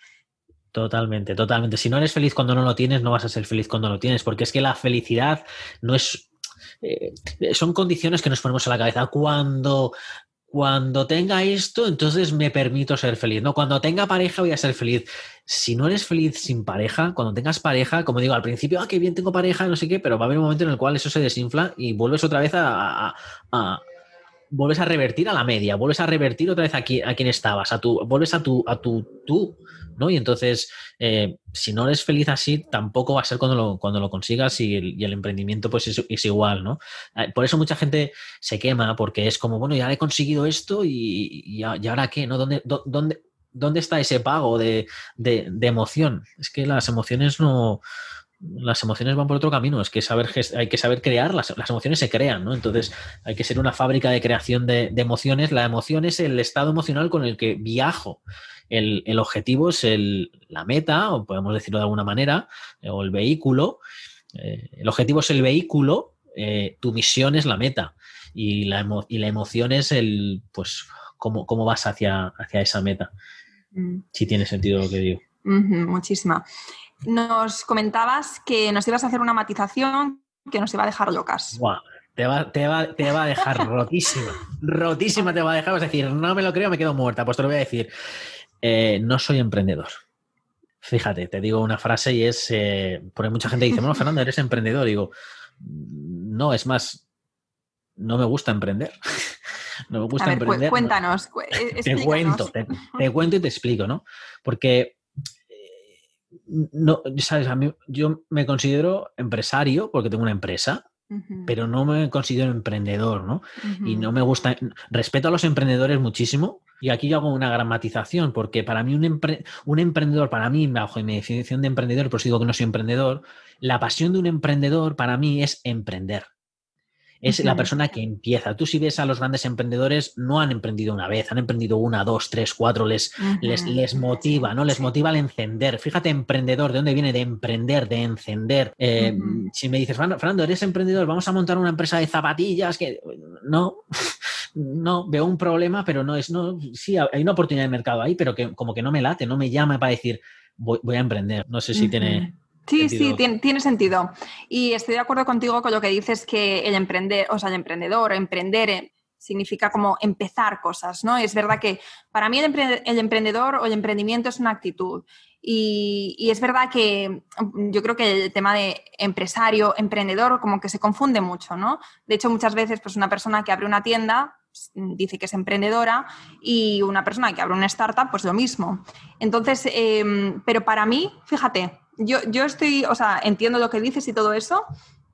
Totalmente, totalmente. Si no eres feliz cuando no lo tienes, no vas a ser feliz cuando lo tienes, porque es que la felicidad no es... Eh, son condiciones que nos ponemos a la cabeza. Cuando, cuando tenga esto, entonces me permito ser feliz. No, cuando tenga pareja voy a ser feliz. Si no eres feliz sin pareja, cuando tengas pareja, como digo, al principio, ah, qué bien tengo pareja, no sé qué, pero va a haber un momento en el cual eso se desinfla y vuelves otra vez a vuelves a revertir a la media, vuelves a revertir otra vez a, a quien estabas, a tu, vuelves a tu, a tu tú, ¿no? Y entonces, eh, si no eres feliz así, tampoco va a ser cuando lo, cuando lo consigas y el, emprendimiento pues es, igual, ¿no? Eh, por eso mucha gente se quema, porque es como, bueno, ya he conseguido esto y, y, ahora qué, ¿no? ¿Dónde, dónde, dónde está ese pago de, de, de emoción? Es que las emociones no las emociones van por otro camino, es que saber, hay que saber crearlas, las emociones se crean, ¿no? Entonces hay que ser una fábrica de creación de, emociones. La emoción es el estado emocional con el que viajo. El, objetivo es el, la meta, o podemos decirlo de alguna manera, eh, o el vehículo. Eh, el objetivo es el vehículo, eh, tu misión es la meta. Y la, y la emoción es el, pues, cómo, cómo vas hacia, hacia esa meta. Mm. Si tiene sentido lo que digo. muchísima nos comentabas que nos ibas a hacer una matización que nos iba a dejar locas. te, va, te, va, te va a dejar rotísima. rotísima te va a dejar. Vas a decir, no me lo creo, me quedo muerta. Pues te lo voy a decir. Eh, no soy emprendedor. Fíjate, te digo una frase y es, eh, porque mucha gente dice, bueno, Fernando, eres emprendedor. digo, no, es más, no me gusta emprender. no me gusta emprender. Cuéntanos. Te cuento, te, cuento y te explico, ¿no? Porque no, sabes, a mí, yo me considero empresario porque tengo una empresa, pero no me considero emprendedor, ¿no? Y no me gusta, respeto a los emprendedores muchísimo y aquí yo hago una gramatización porque para mí un, un emprendedor, para mí, bajo mi definición de emprendedor, por eso digo que no soy emprendedor, la pasión de un emprendedor para mí es emprender es la persona que empieza. Tú si ves a los grandes emprendedores, no han emprendido una vez, han emprendido una, dos, tres, cuatro, les, les, les, motiva, ¿no? Les motiva al encender. Fíjate, emprendedor, ¿de dónde viene? De emprender, de encender. Eh, si me dices, Fernando, eres emprendedor, vamos a montar una empresa de zapatillas, que no, no, veo un problema, pero no es, no, sí, hay una oportunidad de mercado ahí, pero que como que no me late, no me llama para decir, voy, a emprender. No sé si tiene Sí, sí, tiene, sentido. Y estoy de acuerdo contigo con lo que dices que el emprender, o sea, el emprendedor, emprender eh, significa como empezar cosas, ¿no? Es verdad que para mí el, emprendedor o el emprendimiento es una actitud. Y, es verdad que mm, yo creo que el tema de empresario, emprendedor, como que se confunde mucho, ¿no? De hecho, muchas veces, pues una persona que abre una tienda pues, dice que es emprendedora y una persona que abre una startup, pues lo mismo. Entonces, em, pero para mí, fíjate, yo, yo estoy, o sea, entiendo lo que dices y todo eso,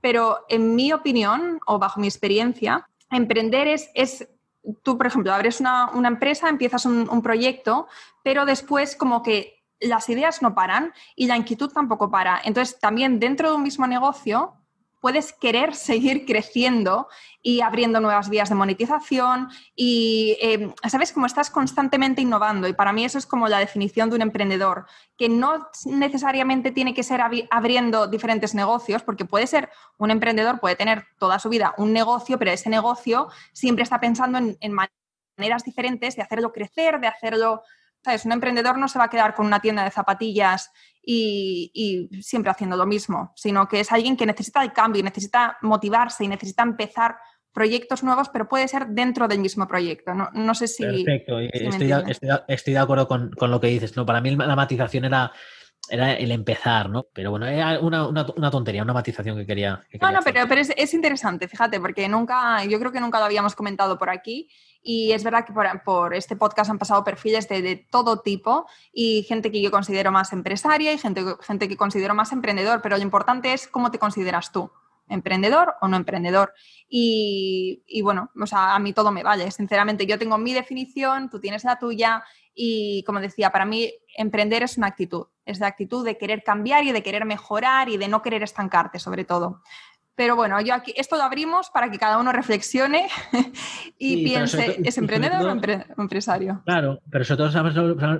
pero en mi opinión o bajo mi experiencia, emprender es, es tú, por ejemplo, abres una, empresa, empiezas un, un, proyecto, pero después como que las ideas no paran y la inquietud tampoco para. Entonces, también dentro de un mismo negocio puedes querer seguir creciendo y abriendo nuevas vías de monetización y, em, ¿sabes? Como estás constantemente innovando y para mí eso es como la definición de un emprendedor, que no necesariamente tiene que ser abriendo diferentes negocios, porque puede ser un emprendedor, puede tener toda su vida un negocio, pero ese negocio siempre está pensando en, en maneras diferentes de hacerlo crecer, de hacerlo ¿Sabes? Un emprendedor no se va a quedar con una tienda de zapatillas y, siempre haciendo lo mismo, sino que es alguien que necesita el cambio y necesita motivarse y necesita empezar proyectos nuevos, pero puede ser dentro del mismo proyecto. No, no sé si... Perfecto, estoy, de, estoy, de, acuerdo con, con, lo que dices. ¿no? Para mí la matización era era el empezar, ¿no? Pero bueno, era una, una, tontería, una matización que quería. no, no, pero, pero es, es, interesante, fíjate, porque nunca, yo creo que nunca lo habíamos comentado por aquí. Y es verdad que por, por este podcast han pasado perfiles de, de, todo tipo y gente que yo considero más empresaria y gente, gente que considero más emprendedor, pero lo importante es cómo te consideras tú emprendedor o no emprendedor. Y, y, bueno, o sea, a mí todo me vale. Sinceramente, yo tengo mi definición, tú tienes la tuya y como decía, para mí emprender es una actitud, es la actitud de querer cambiar y de querer mejorar y de no querer estancarte sobre todo. Pero bueno, yo aquí esto lo abrimos para que cada uno reflexione y piense, ¿es emprendedor o empresario? Claro, pero sobre todo sabes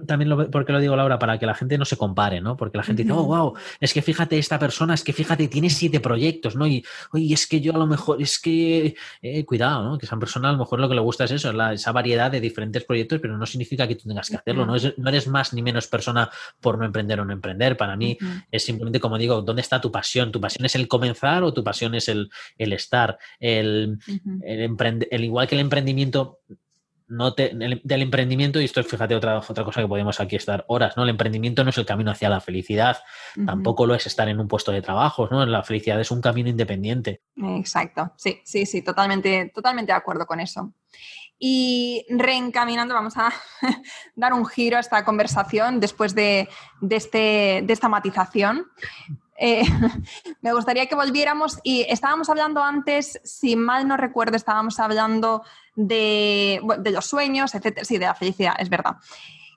también lo, porque lo digo Laura, para que la gente no se compare, ¿no? Porque la gente dice, oh, wow, es que fíjate esta persona, es que fíjate, tiene siete proyectos, ¿no? Y, oye, es que yo a lo mejor, es que, eh, cuidado, ¿no? Que esa persona a lo mejor lo que le gusta es eso, esa variedad de diferentes proyectos, pero no significa que tú tengas que hacerlo, ¿no? no eres más ni menos persona por no emprender o no emprender. Para mí es simplemente como digo, ¿dónde está tu pasión? ¿Tu pasión es el comenzar o tu pasión es el, estar. El, el, igual que el emprendimiento no del emprendimiento, y esto es, fíjate, otra, otra cosa que podemos aquí estar horas, ¿no? El emprendimiento no es el camino hacia la felicidad, tampoco lo es estar en un puesto de trabajo, ¿no? La felicidad es un camino independiente. Exacto, sí, sí, sí, totalmente, totalmente de acuerdo con eso. Y reencaminando, vamos a dar un giro a esta conversación después de, de, este, de esta matización. Eh, me gustaría que volviéramos y estábamos hablando antes, si mal no recuerdo, estábamos hablando de, los sueños, etcétera, sí, de la felicidad, es verdad.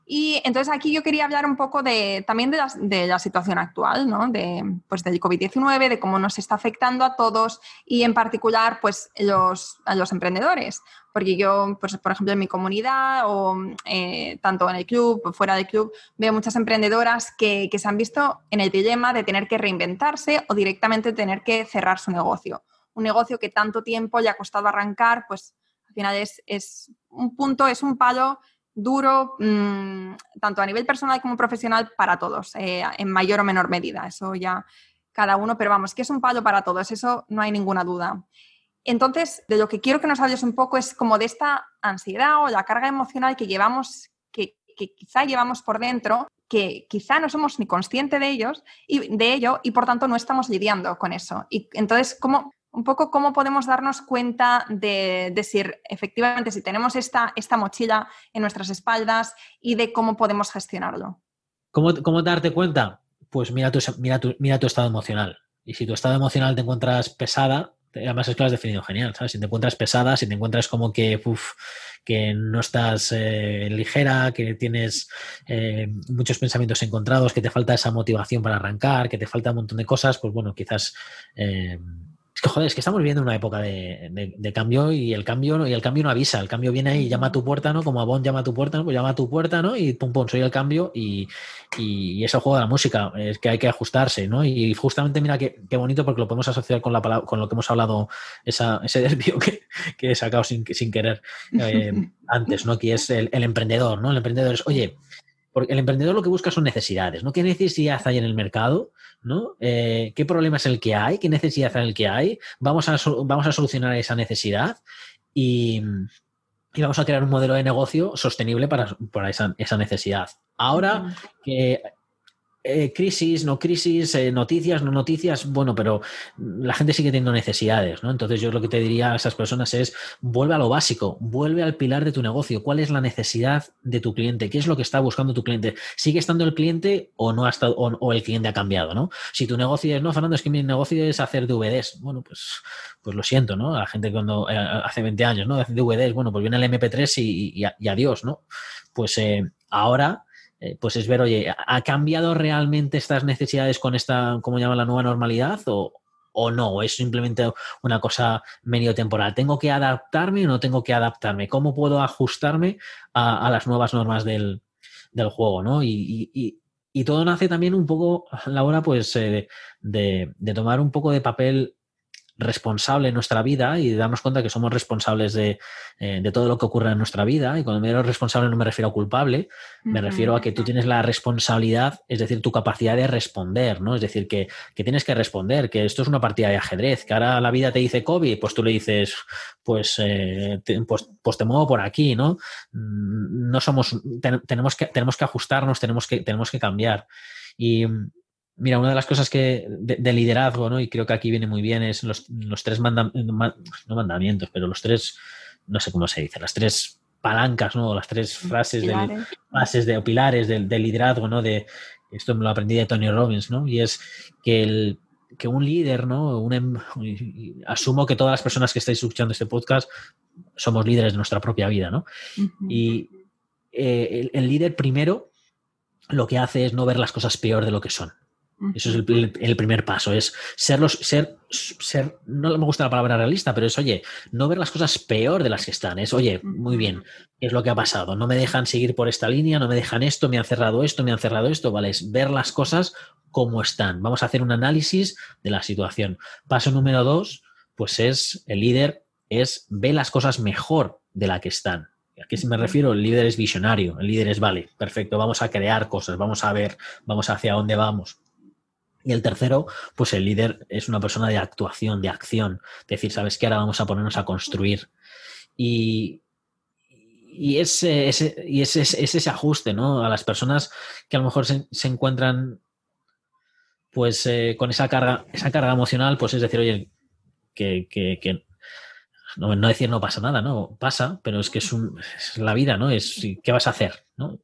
Y entonces aquí yo quería hablar un poco de, también de la, de la situación actual, ¿no? de, pues del COVID-19, de cómo nos está afectando a todos y en particular pues a los emprendedores. Porque yo, pues, por ejemplo, en mi comunidad o eh, tanto en el club o fuera del club, veo muchas emprendedoras que, que se han visto en el dilema de tener que reinventarse o directamente tener que cerrar su negocio. Un negocio que tanto tiempo le ha costado arrancar, pues al final es, es un punto, es un palo duro, mm, tanto a nivel personal como profesional, para todos, eh, en mayor o menor medida. Eso ya cada uno, pero vamos, que es un palo para todos, eso no hay ninguna duda. Entonces, de lo que quiero que nos hables un poco es como de esta ansiedad o la carga emocional que llevamos, que, quizá llevamos por dentro, que quizá no somos ni conscientes de ellos y de ello y por tanto no estamos lidiando con eso. Y entonces, ¿cómo, un poco cómo podemos darnos cuenta de, de si efectivamente si tenemos esta, esta mochila en nuestras espaldas y de cómo podemos gestionarlo. ¿Cómo, cómo darte cuenta? Pues mira tu, mira, tu, mira tu estado emocional. Y si tu estado emocional te encuentras pesada, además es que lo has definido genial, ¿sabes? Si te encuentras pesada, si te encuentras como que, que no estás eh, ligera, que tienes eh, muchos pensamientos encontrados, que te falta esa motivación para arrancar, que te falta un montón de cosas, pues bueno, quizás eh, que joder, es que estamos viviendo una época de, cambio y el cambio, y el cambio no avisa, el cambio viene ahí y llama a tu puerta, ¿no? Como Abón llama a tu puerta, ¿no? pues llama a tu puerta, ¿no? Y pum, pum, soy el cambio y, y, y, es el juego de la música, es que hay que ajustarse, ¿no? Y justamente mira qué, bonito porque lo podemos asociar con, la con lo que hemos hablado, esa, ese desvío que, que, he sacado sin, sin querer eh, antes, ¿no? Que es el, el emprendedor, ¿no? El emprendedor es, oye, porque el emprendedor lo que busca son necesidades, ¿no? ¿Qué necesidad hay en el mercado? ¿no? Eh, ¿Qué problema es el que hay? ¿Qué necesidad es el que hay? Vamos a, vamos a solucionar esa necesidad y, vamos a crear un modelo de negocio sostenible para, esa, esa, necesidad. Ahora que eh, crisis, no crisis, eh, noticias, no noticias, bueno, pero la gente sigue teniendo necesidades, ¿no? Entonces yo lo que te diría a esas personas es, vuelve a lo básico, vuelve al pilar de tu negocio, cuál es la necesidad de tu cliente, qué es lo que está buscando tu cliente, sigue estando el cliente o no ha estado, o, el cliente ha cambiado, ¿no? Si tu negocio es, no, Fernando, es que mi negocio es hacer DVDs, bueno, pues, pues lo siento, ¿no? La gente cuando eh, hace 20 años, ¿no? Hace DVDs, bueno, pues viene el MP3 y, adiós, ¿no? Pues ahora eh, pues es ver, oye, ¿ha cambiado realmente estas necesidades con esta, como llama la nueva normalidad? O, o no, es simplemente una cosa medio temporal. ¿Tengo que adaptarme o no tengo que adaptarme? ¿Cómo puedo ajustarme a, las nuevas normas del, juego? ¿no? Y, todo nace también un poco, Laura, pues eh, de, tomar un poco de papel responsable en nuestra vida y darnos cuenta que somos responsables de, eh, de, todo lo que ocurre en nuestra vida. Y cuando me digo responsable no me refiero a culpable, me refiero a que tú tienes la responsabilidad, es decir, tu capacidad de responder, ¿no? Es decir, que, que, tienes que responder, que esto es una partida de ajedrez, que ahora la vida te dice COVID, pues tú le dices, pues, eh, te, pues, pues, te muevo por aquí, ¿no? Mm, no somos, tenemos, que, tenemos que ajustarnos, tenemos que, tenemos que cambiar. Y, Mira, una de las cosas que de, liderazgo, ¿no? Y creo que aquí viene muy bien, es los, tres no mandamientos, pero los tres, no sé cómo se dice, las tres palancas, ¿no? Las tres frases de, bases de, o pilares del, liderazgo, ¿no? De, esto me lo aprendí de Tony Robbins, ¿no? Y es que, el, que un líder, ¿no? Un, em, asumo que todas las personas que estáis escuchando este podcast somos líderes de nuestra propia vida, ¿no? Y eh, el líder primero lo que hace es no ver las cosas peor de lo que son. Eso es el, primer paso, es ser, los, ser, ser, no me gusta la palabra realista, pero es, oye, no ver las cosas peor de las que están, es, oye, muy bien, ¿qué es lo que ha pasado? No me dejan seguir por esta línea, no me dejan esto, me han cerrado esto, me han cerrado esto, vale, es ver las cosas como están. Vamos a hacer un análisis de la situación. Paso número dos, pues es, el líder es, ve las cosas mejor de la que están. ¿A qué me refiero? El líder es visionario, el líder es, vale, perfecto, vamos a crear cosas, vamos a ver, vamos hacia dónde vamos y el tercero, pues el líder es una persona de actuación, de acción. Decir, ¿sabes qué? Ahora vamos a ponernos a construir. Y, y, ese, ese, y ese, ese ajuste, ¿no? A las personas que a lo mejor se, encuentran pues eh, con esa carga, esa carga emocional, pues es decir, oye, que, que, no, no, decir no pasa nada, ¿no? Pasa, pero es que es, un, es la vida, ¿no? Es qué vas a hacer, ¿no?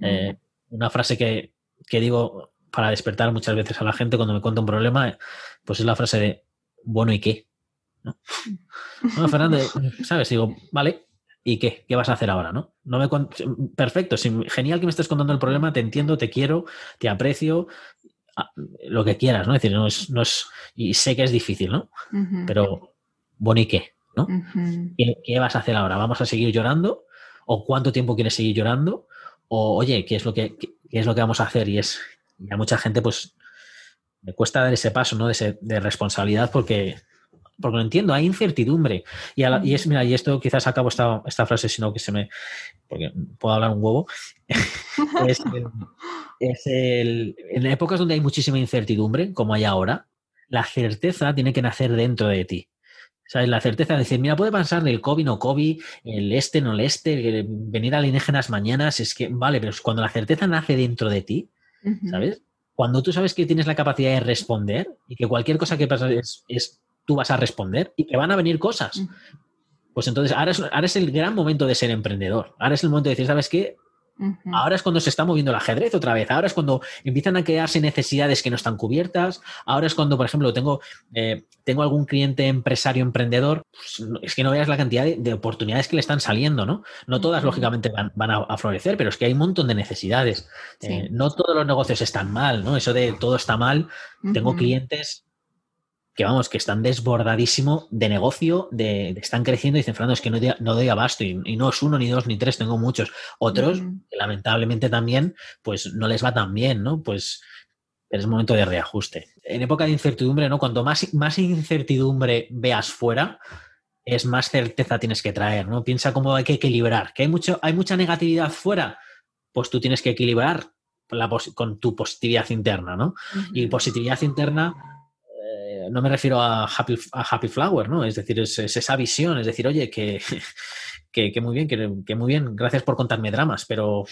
Eh, una frase que, que digo para despertar muchas veces a la gente cuando me cuenta un problema, pues es la frase de, bueno, ¿y qué? ¿No? Fernando, ¿sabes? Digo, vale, ¿y qué? ¿Qué vas a hacer ahora? ¿no? no me Perfecto, genial que me estés contando el problema, te entiendo, te quiero, te aprecio, lo que quieras, ¿no? Es decir, no es, no es, y sé que es difícil, ¿no? Pero, bueno, ¿y qué? ¿no? ¿Qué, vas a hacer ahora? ¿Vamos a seguir llorando? ¿O cuánto tiempo quieres seguir llorando? O, oye, ¿qué es lo que, qué es lo que vamos a hacer? Y es y a mucha gente, pues, me cuesta dar ese paso, ¿no? De, de responsabilidad porque, porque lo entiendo, hay incertidumbre. Y, y, es, mira, y esto quizás acabo esta, esta frase, sino que se me. porque puedo hablar un huevo. es, es el, en épocas donde hay muchísima incertidumbre, como hay ahora, la certeza tiene que nacer dentro de ti. ¿Sabes? La certeza de decir, mira, puede pasar el COVID no COVID, el este no el este, venir alienígenas mañanas, es que, vale, pero cuando la certeza nace dentro de ti, ¿sabes? Cuando tú sabes que tienes la capacidad de responder y que cualquier cosa que pasa es, tú vas a responder y que van a venir cosas, pues entonces ahora es, ahora es el gran momento de ser emprendedor. Ahora es el momento de decir, ¿sabes qué? Ahora es cuando se está moviendo el ajedrez otra vez. Ahora es cuando empiezan a crearse necesidades que no están cubiertas. Ahora es cuando, por ejemplo, tengo, eh, tengo algún cliente empresario emprendedor. Pues, es que no veas la cantidad de, oportunidades que le están saliendo, ¿no? No todas, lógicamente, van, a, florecer, pero es que hay un montón de necesidades. Eh, no todos los negocios están mal, ¿no? Eso de todo está mal. Tengo clientes que vamos, que están desbordadísimo de negocio, de, están creciendo y dicen, Fernando, es que no, no doy abasto y, no es uno, ni dos, ni tres, tengo muchos. Otros, que lamentablemente también, pues no les va tan bien, ¿no? Pues es momento de reajuste. En época de incertidumbre, ¿no? Cuanto más, más incertidumbre veas fuera, es más certeza tienes que traer, ¿no? Piensa cómo hay que equilibrar, que hay, mucho, hay mucha negatividad fuera, pues tú tienes que equilibrar con tu positividad interna, ¿no? Y positividad interna no me refiero a Happy, a happy Flower, ¿no? Es decir, es, esa visión, es decir, oye, que, que, muy bien, que, muy bien, gracias por contarme dramas, pero,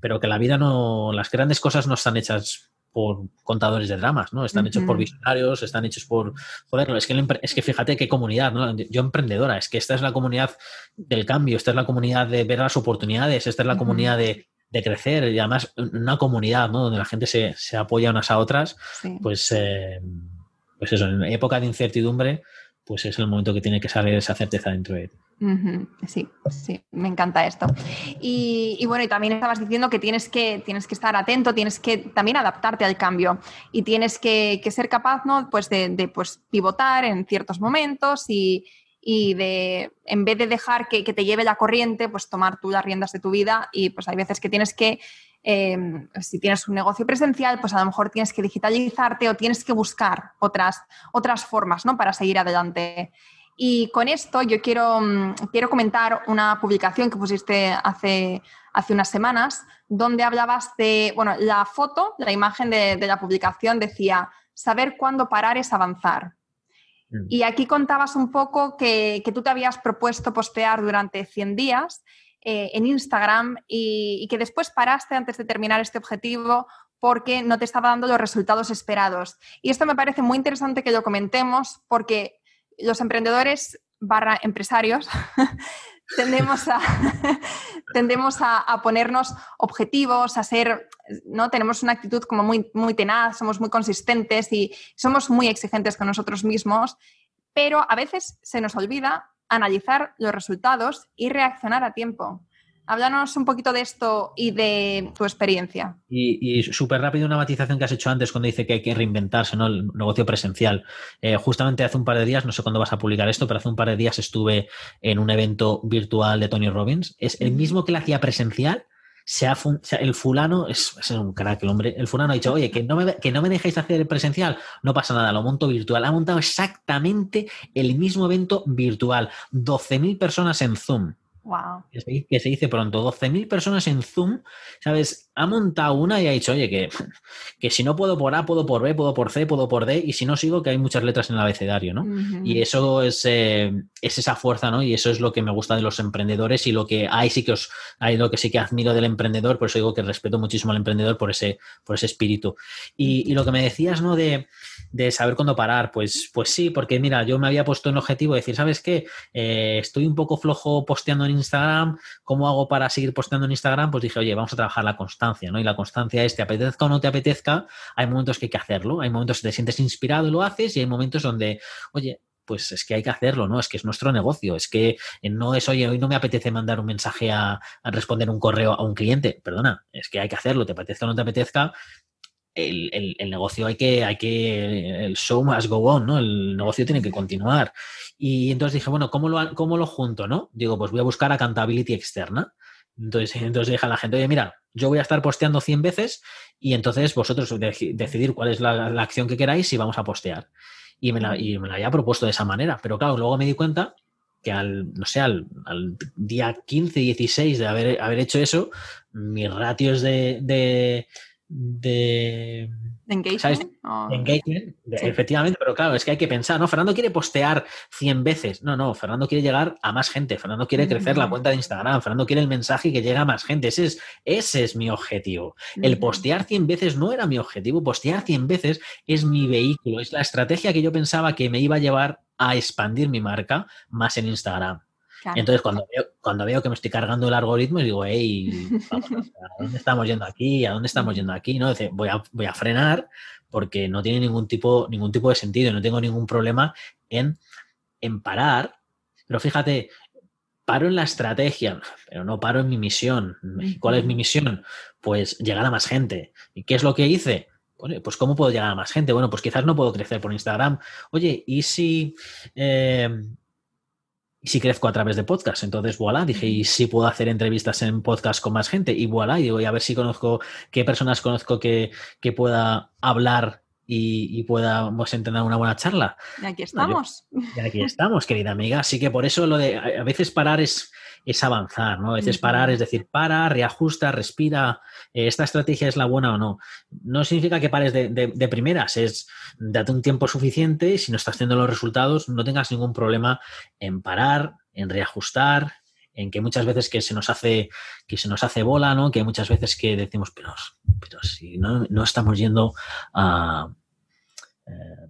pero que la vida no, las grandes cosas no están hechas por contadores de dramas, ¿no? Están hechos por visionarios, están hechos por... Joder, es que, es que fíjate qué comunidad, ¿no? Yo emprendedora, es que esta es la comunidad del cambio, esta es la comunidad de ver las oportunidades, esta es la comunidad de, crecer y además una comunidad, ¿no? Donde la gente se, se apoya unas a otras, pues... Eh, pues eso, en época de incertidumbre, pues es el momento que tiene que salir esa certeza dentro de ti. Sí, sí, me encanta esto. Y, bueno, y también estabas diciendo que tienes que, tienes que estar atento, tienes que también adaptarte al cambio y tienes que, ser capaz ¿no? pues de, pues, pivotar en ciertos momentos y, de, en vez de dejar que, te lleve la corriente, pues tomar tú las riendas de tu vida y pues hay veces que tienes que em, si tienes un negocio presencial, pues a lo mejor tienes que digitalizarte o tienes que buscar otras, otras formas ¿no? para seguir adelante. Y con esto yo quiero, mm, quiero comentar una publicación que pusiste hace, hace unas semanas, donde hablabas de, bueno, la foto, la imagen de, la publicación decía, saber cuándo parar es avanzar. Mm. Y aquí contabas un poco que, tú te habías propuesto postear durante 100 días eh, en Instagram y, que después paraste antes de terminar este objetivo porque no te estaba dando los resultados esperados. Y esto me parece muy interesante que lo comentemos porque los emprendedores barra empresarios tendemos, a, tendemos a, ponernos objetivos, a ser, ¿no? Tenemos una actitud como muy, muy tenaz, somos muy consistentes y somos muy exigentes con nosotros mismos, pero a veces se nos olvida analizar los resultados y reaccionar a tiempo. Háblanos un poquito de esto y de tu experiencia. Y, súper rápido una matización que has hecho antes cuando dice que hay que reinventarse, ¿no? El negocio presencial. Eh, justamente hace un par de días, no sé cuándo vas a publicar esto, pero hace un par de días estuve en un evento virtual de Tony Robbins. Es el mismo que le hacía presencial. Se ha el fulano es, un crack el hombre. El fulano ha dicho, oye, que no, me, que no me dejéis hacer el presencial, no pasa nada, lo monto virtual. Ha montado exactamente el mismo evento virtual. 12.000 personas en Zoom. Wow. Que, se, dice pronto, 12.000 personas en Zoom, ¿sabes? Ha montado una y ha dicho, oye, que, que, si no puedo por A, puedo por B, puedo por C, puedo por D, y si no sigo, que hay muchas letras en el abecedario, ¿no? Y eso es, eh, es, esa fuerza, ¿no? Y eso es lo que me gusta de los emprendedores y lo que hay sí que os, hay lo que sí que admiro del emprendedor, por eso digo que respeto muchísimo al emprendedor por ese, por ese espíritu. Y, y lo que me decías, ¿no? De, de, saber cuándo parar, pues, pues sí, porque mira, yo me había puesto un objetivo de decir, ¿sabes qué? Eh, estoy un poco flojo posteando en Instagram, ¿cómo hago para seguir posteando en Instagram? Pues dije, oye, vamos a trabajar la constancia, ¿no? Y la constancia es, te apetezca o no te apetezca, hay momentos que hay que hacerlo, hay momentos que te sientes inspirado y lo haces, y hay momentos donde, oye, pues es que hay que hacerlo, ¿no? Es que es nuestro negocio, es que no es, oye, hoy no me apetece mandar un mensaje a, a, responder un correo a un cliente, perdona, es que hay que hacerlo, te apetezca o no te apetezca, el, negocio hay que, hay que, el show must go on, ¿no? El negocio tiene que continuar. Y entonces dije, bueno, ¿cómo lo, cómo lo junto, no? Digo, pues voy a buscar accountability externa. Entonces, entonces dije a la gente, oye, mira, yo voy a estar posteando 100 veces y entonces vosotros decidir cuál es la, acción que queráis y vamos a postear. Y me, la, y me la había propuesto de esa manera. Pero claro, luego me di cuenta que al, no sé, al, día 15, 16 de haber, haber hecho eso, mis ratios de, de engagement. Efectivamente, pero claro, es que hay que pensar, ¿no? Fernando quiere postear 100 veces. No, no, Fernando quiere llegar a más gente. Fernando quiere crecer la cuenta de Instagram. Fernando quiere el mensaje que llegue a más gente. Ese es, ese es mi objetivo. El postear 100 veces no era mi objetivo. Postear 100 veces es mi vehículo. Es la estrategia que yo pensaba que me iba a llevar a expandir mi marca más en Instagram. Entonces, cuando veo, cuando veo que me estoy cargando el algoritmo, digo, hey, ¿a dónde estamos yendo aquí? ¿A dónde estamos yendo aquí? ¿No? voy, a, voy a frenar porque no tiene ningún tipo, ningún tipo de sentido, no tengo ningún problema en, en parar. Pero fíjate, paro en la estrategia, pero no paro en mi misión. ¿Cuál es mi misión? Pues llegar a más gente. ¿Y qué es lo que hice? pues ¿cómo puedo llegar a más gente? Bueno, pues quizás no puedo crecer por Instagram. Oye, ¿y si eh, y si crezco a través de podcast. Entonces, voilà, dije, y si puedo hacer entrevistas en podcast con más gente, y voilà, y voy a ver si conozco, qué personas conozco que, que pueda hablar y, y podamos entender una buena charla. Y aquí estamos. y aquí estamos, querida amiga. Así que por eso lo de a veces parar es, es avanzar, ¿no? A veces parar es decir, para, reajusta, respira, eh, esta estrategia es la buena o no. No significa que pares de, de, primeras, es date un tiempo suficiente y si no estás haciendo los resultados, no tengas ningún problema en parar, en reajustar, en que muchas veces que se nos hace, que se nos hace bola, ¿no? Que hay muchas veces que decimos, pero, pero si no, no estamos yendo a, eh,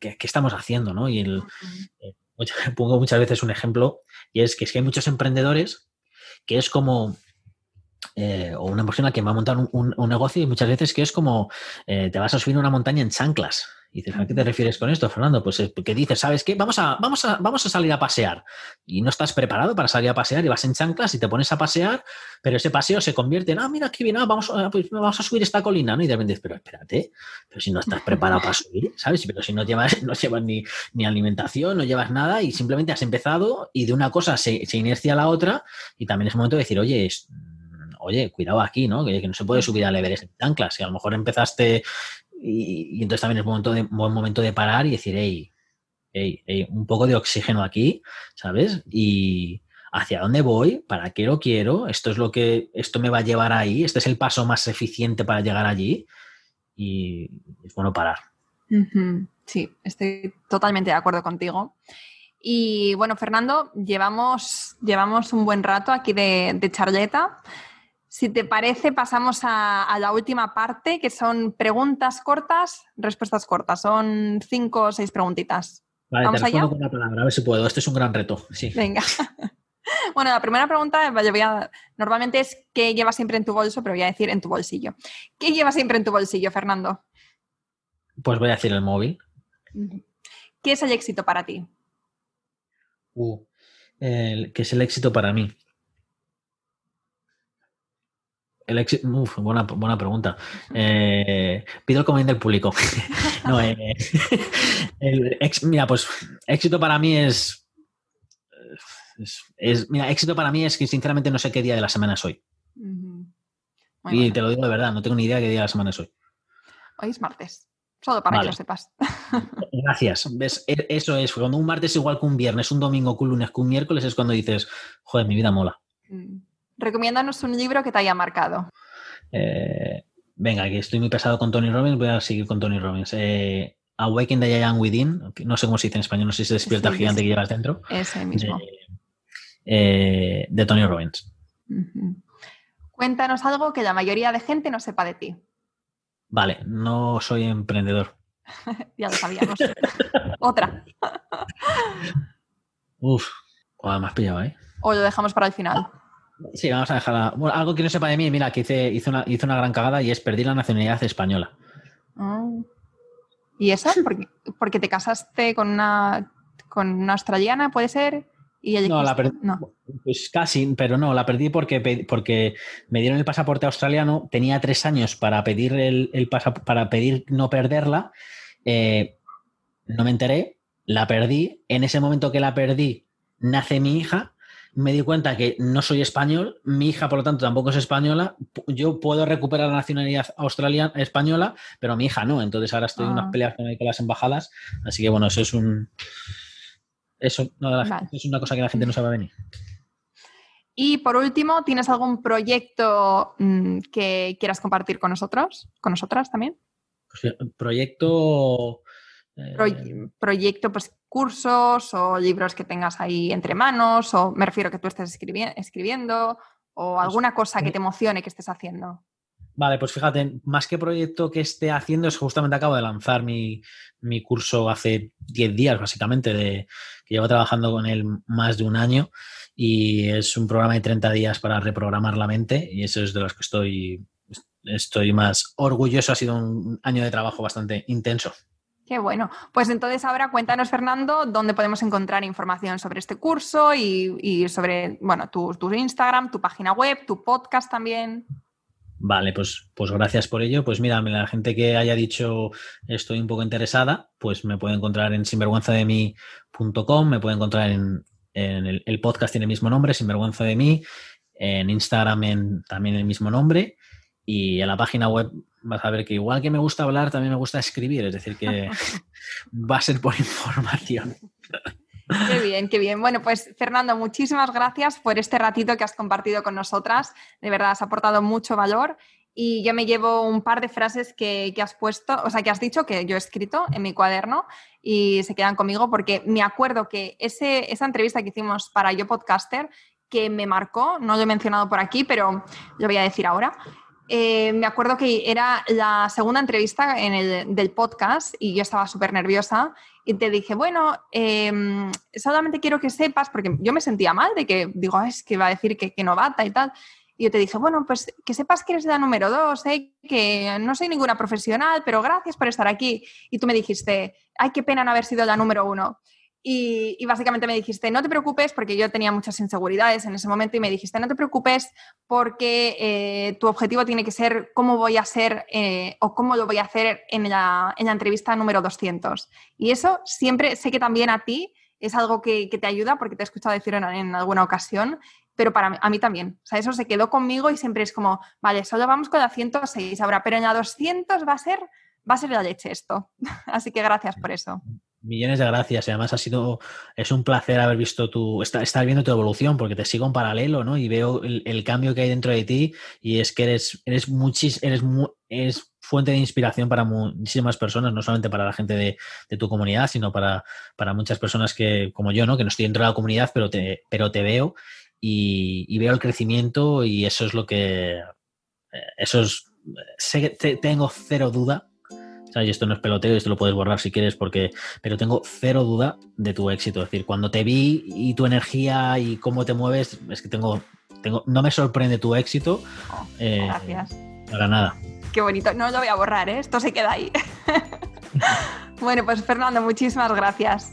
¿qué, estamos haciendo? ¿no? Y el, pongo muchas veces un ejemplo, y es que, es que hay muchos emprendedores que es como, eh, o una persona que va a montar un, negocio y muchas veces que es como te vas a subir una montaña en chanclas. Y dices, ¿a qué te refieres con esto, Fernando? Pues que dices, ¿sabes qué? Vamos a, vamos, a, vamos a salir a pasear. Y no estás preparado para salir a pasear y vas en chanclas y te pones a pasear, pero ese paseo se convierte en, ah, mira, qué bien, ah, vamos, a, pues vamos a subir esta colina, ¿no? Y de repente, pero espérate, pero si no estás preparado para subir, ¿sabes? Pero si no llevas, no llevas ni, ni alimentación, no llevas nada y simplemente has empezado y de una cosa se, se inercia a la otra y también es momento de decir, oye, es, oye, cuidado aquí, ¿no? Que, no se puede subir al Everest en anclas. Y a lo mejor empezaste y, entonces también es momento de, buen momento de parar y decir, hey, hey, un poco de oxígeno aquí, ¿sabes? Y hacia dónde voy, para qué lo quiero, esto es lo que, esto me va a llevar ahí, este es el paso más eficiente para llegar allí y es bueno parar. Sí, estoy totalmente de acuerdo contigo. Y bueno, Fernando, llevamos, llevamos un buen rato aquí de charleta. Si te parece, pasamos a, la última parte, que son preguntas cortas, respuestas cortas. Son cinco o seis preguntitas. Vale, ¿Vamos te respondo con una palabra, a ver si puedo. Este es un gran reto. Sí. Venga. Bueno, la primera pregunta voy a, normalmente es ¿qué llevas siempre en tu bolso? Pero voy a decir en tu bolsillo. ¿Qué llevas siempre en tu bolsillo, Fernando? Pues voy a decir el móvil. ¿Qué es el éxito para ti? Uh, ¿Qué es el éxito para mí? El éxito, buena, buena pregunta. Eh, pido el comentario del público. no, eh, mira, pues éxito para mí es, es, Mira, éxito para mí es que sinceramente no sé qué día de la semana es hoy. Y te lo digo de verdad, no tengo ni idea qué día de la semana es hoy. Hoy es martes. Solo para que lo sepas. Gracias. ¿Ves? E, eso es. Cuando un martes es igual que un viernes, un domingo, que un lunes, que un miércoles, es cuando dices, joder, mi vida mola. Mm. Recomiéndanos un libro que te haya marcado. Eh, venga, que estoy muy pesado con Tony Robbins, voy a seguir con Tony Robbins. Eh, Awaken the Giant Within, no sé cómo se dice en español, no sé si se despierta el gigante que llevas dentro. Ese mismo. De, eh, Tony Robbins. Cuéntanos algo que la mayoría de gente no sepa de ti. Vale, no soy emprendedor. ya lo sabíamos. Otra. Uf, me has pillado, ¿eh? O lo dejamos para el final. Sí, vamos a dejar bueno, algo que no sepa de mí, mira, que hice, hice, una, una gran cagada y es perdí la nacionalidad española. Ah. ¿Y eso? ¿Porque, te casaste con una, con una australiana, puede ser? Y no, la perdí. Pues casi, pero no, la perdí porque, porque me dieron el pasaporte australiano, tenía tres años para pedir el, el para pedir no perderla. Eh, no me enteré, la perdí. En ese momento que la perdí, nace mi hija me di cuenta que no soy español, mi hija por lo tanto tampoco es española, yo puedo recuperar la nacionalidad australiana española, pero mi hija no, entonces ahora estoy en unas ah. peleas con las embajadas, así que bueno, eso es un eso es una cosa que la gente no sabe venir. Y por último, ¿tienes algún proyecto mm, que quieras compartir con nosotros? ¿Con nosotras también? Pues, proyecto eh, proyecto, pues cursos o libros que tengas ahí entre manos, o me refiero a que tú estés escribiendo, o pues, alguna cosa que te emocione que estés haciendo. Vale, pues fíjate, más que proyecto que esté haciendo, es justamente acabo de lanzar mi, curso hace 10 días, básicamente, de, que llevo trabajando con él más de un año y es un programa de 30 días para reprogramar la mente y eso es de los que estoy, estoy más orgulloso. Ha sido un año de trabajo bastante intenso. Qué bueno. Pues entonces ahora cuéntanos, Fernando, dónde podemos encontrar información sobre este curso y, sobre, bueno, tu, Instagram, tu página web, tu podcast también. Vale, pues, pues gracias por ello. Pues mira, la gente que haya dicho estoy un poco interesada, pues me puede encontrar en sinvergüenzademí.com, me puede encontrar en, el, podcast tiene el mismo nombre, Sinvergüenza de mí, en Instagram también el mismo nombre y en la página web vas a ver que igual que me gusta hablar, también me gusta escribir, es decir, que va a ser por información. Qué bien, qué bien. Bueno, pues Fernando, muchísimas gracias por este ratito que has compartido con nosotras. De verdad, has aportado mucho valor y yo me llevo un par de frases que, has puesto, o sea, que has dicho que yo he escrito en mi cuaderno y se quedan conmigo porque me acuerdo que ese, esa entrevista que hicimos para Yo Podcaster, que me marcó, no lo he mencionado por aquí, pero lo voy a decir ahora, eh, me acuerdo que era la segunda entrevista en el, del podcast y yo estaba súper nerviosa y te dije, bueno, em, solamente quiero que sepas, porque yo me sentía mal de que digo, es que va a decir que, que novata y tal. Y yo te dije, bueno, pues que sepas que eres la número dos, ¿eh? que no soy ninguna profesional, pero gracias por estar aquí. Y tú me dijiste, ay, qué pena no haber sido la número uno. Y, básicamente me dijiste, no te preocupes, porque yo tenía muchas inseguridades en ese momento, y me dijiste, no te preocupes porque eh, tu objetivo tiene que ser cómo voy a ser eh, o cómo lo voy a hacer en la, en la, entrevista número 200. Y eso siempre sé que también a ti es algo que, que te ayuda, porque te he escuchado decir en, alguna ocasión, pero para mí, a mí también. Eso se quedó conmigo y siempre es como, vale, solo vamos con la 106 ahora, pero en la 200 va a ser, va a ser la leche esto. Así que gracias por eso. Millones de gracias. Y además ha sido, es un placer haber visto tu, estar, viendo tu evolución, porque te sigo en paralelo, ¿no? Y veo el, cambio que hay dentro de ti y es que eres, eres muchis, eres, es fuente de inspiración para muchísimas personas, no solamente para la gente de, tu comunidad, sino para, para, muchas personas que, como yo, ¿no? Que no estoy dentro de la comunidad, pero te, pero te veo y, veo el crecimiento y eso es lo que, eh, eso es, tengo cero duda y esto no es peloteo, esto lo puedes borrar si quieres, porque, pero tengo cero duda de tu éxito. Es decir, cuando te vi y tu energía y cómo te mueves, es que tengo, tengo no me sorprende tu éxito. Oh, eh, gracias. Para nada. Qué bonito. No lo voy a borrar, ¿eh? esto se queda ahí. bueno, pues Fernando, muchísimas gracias.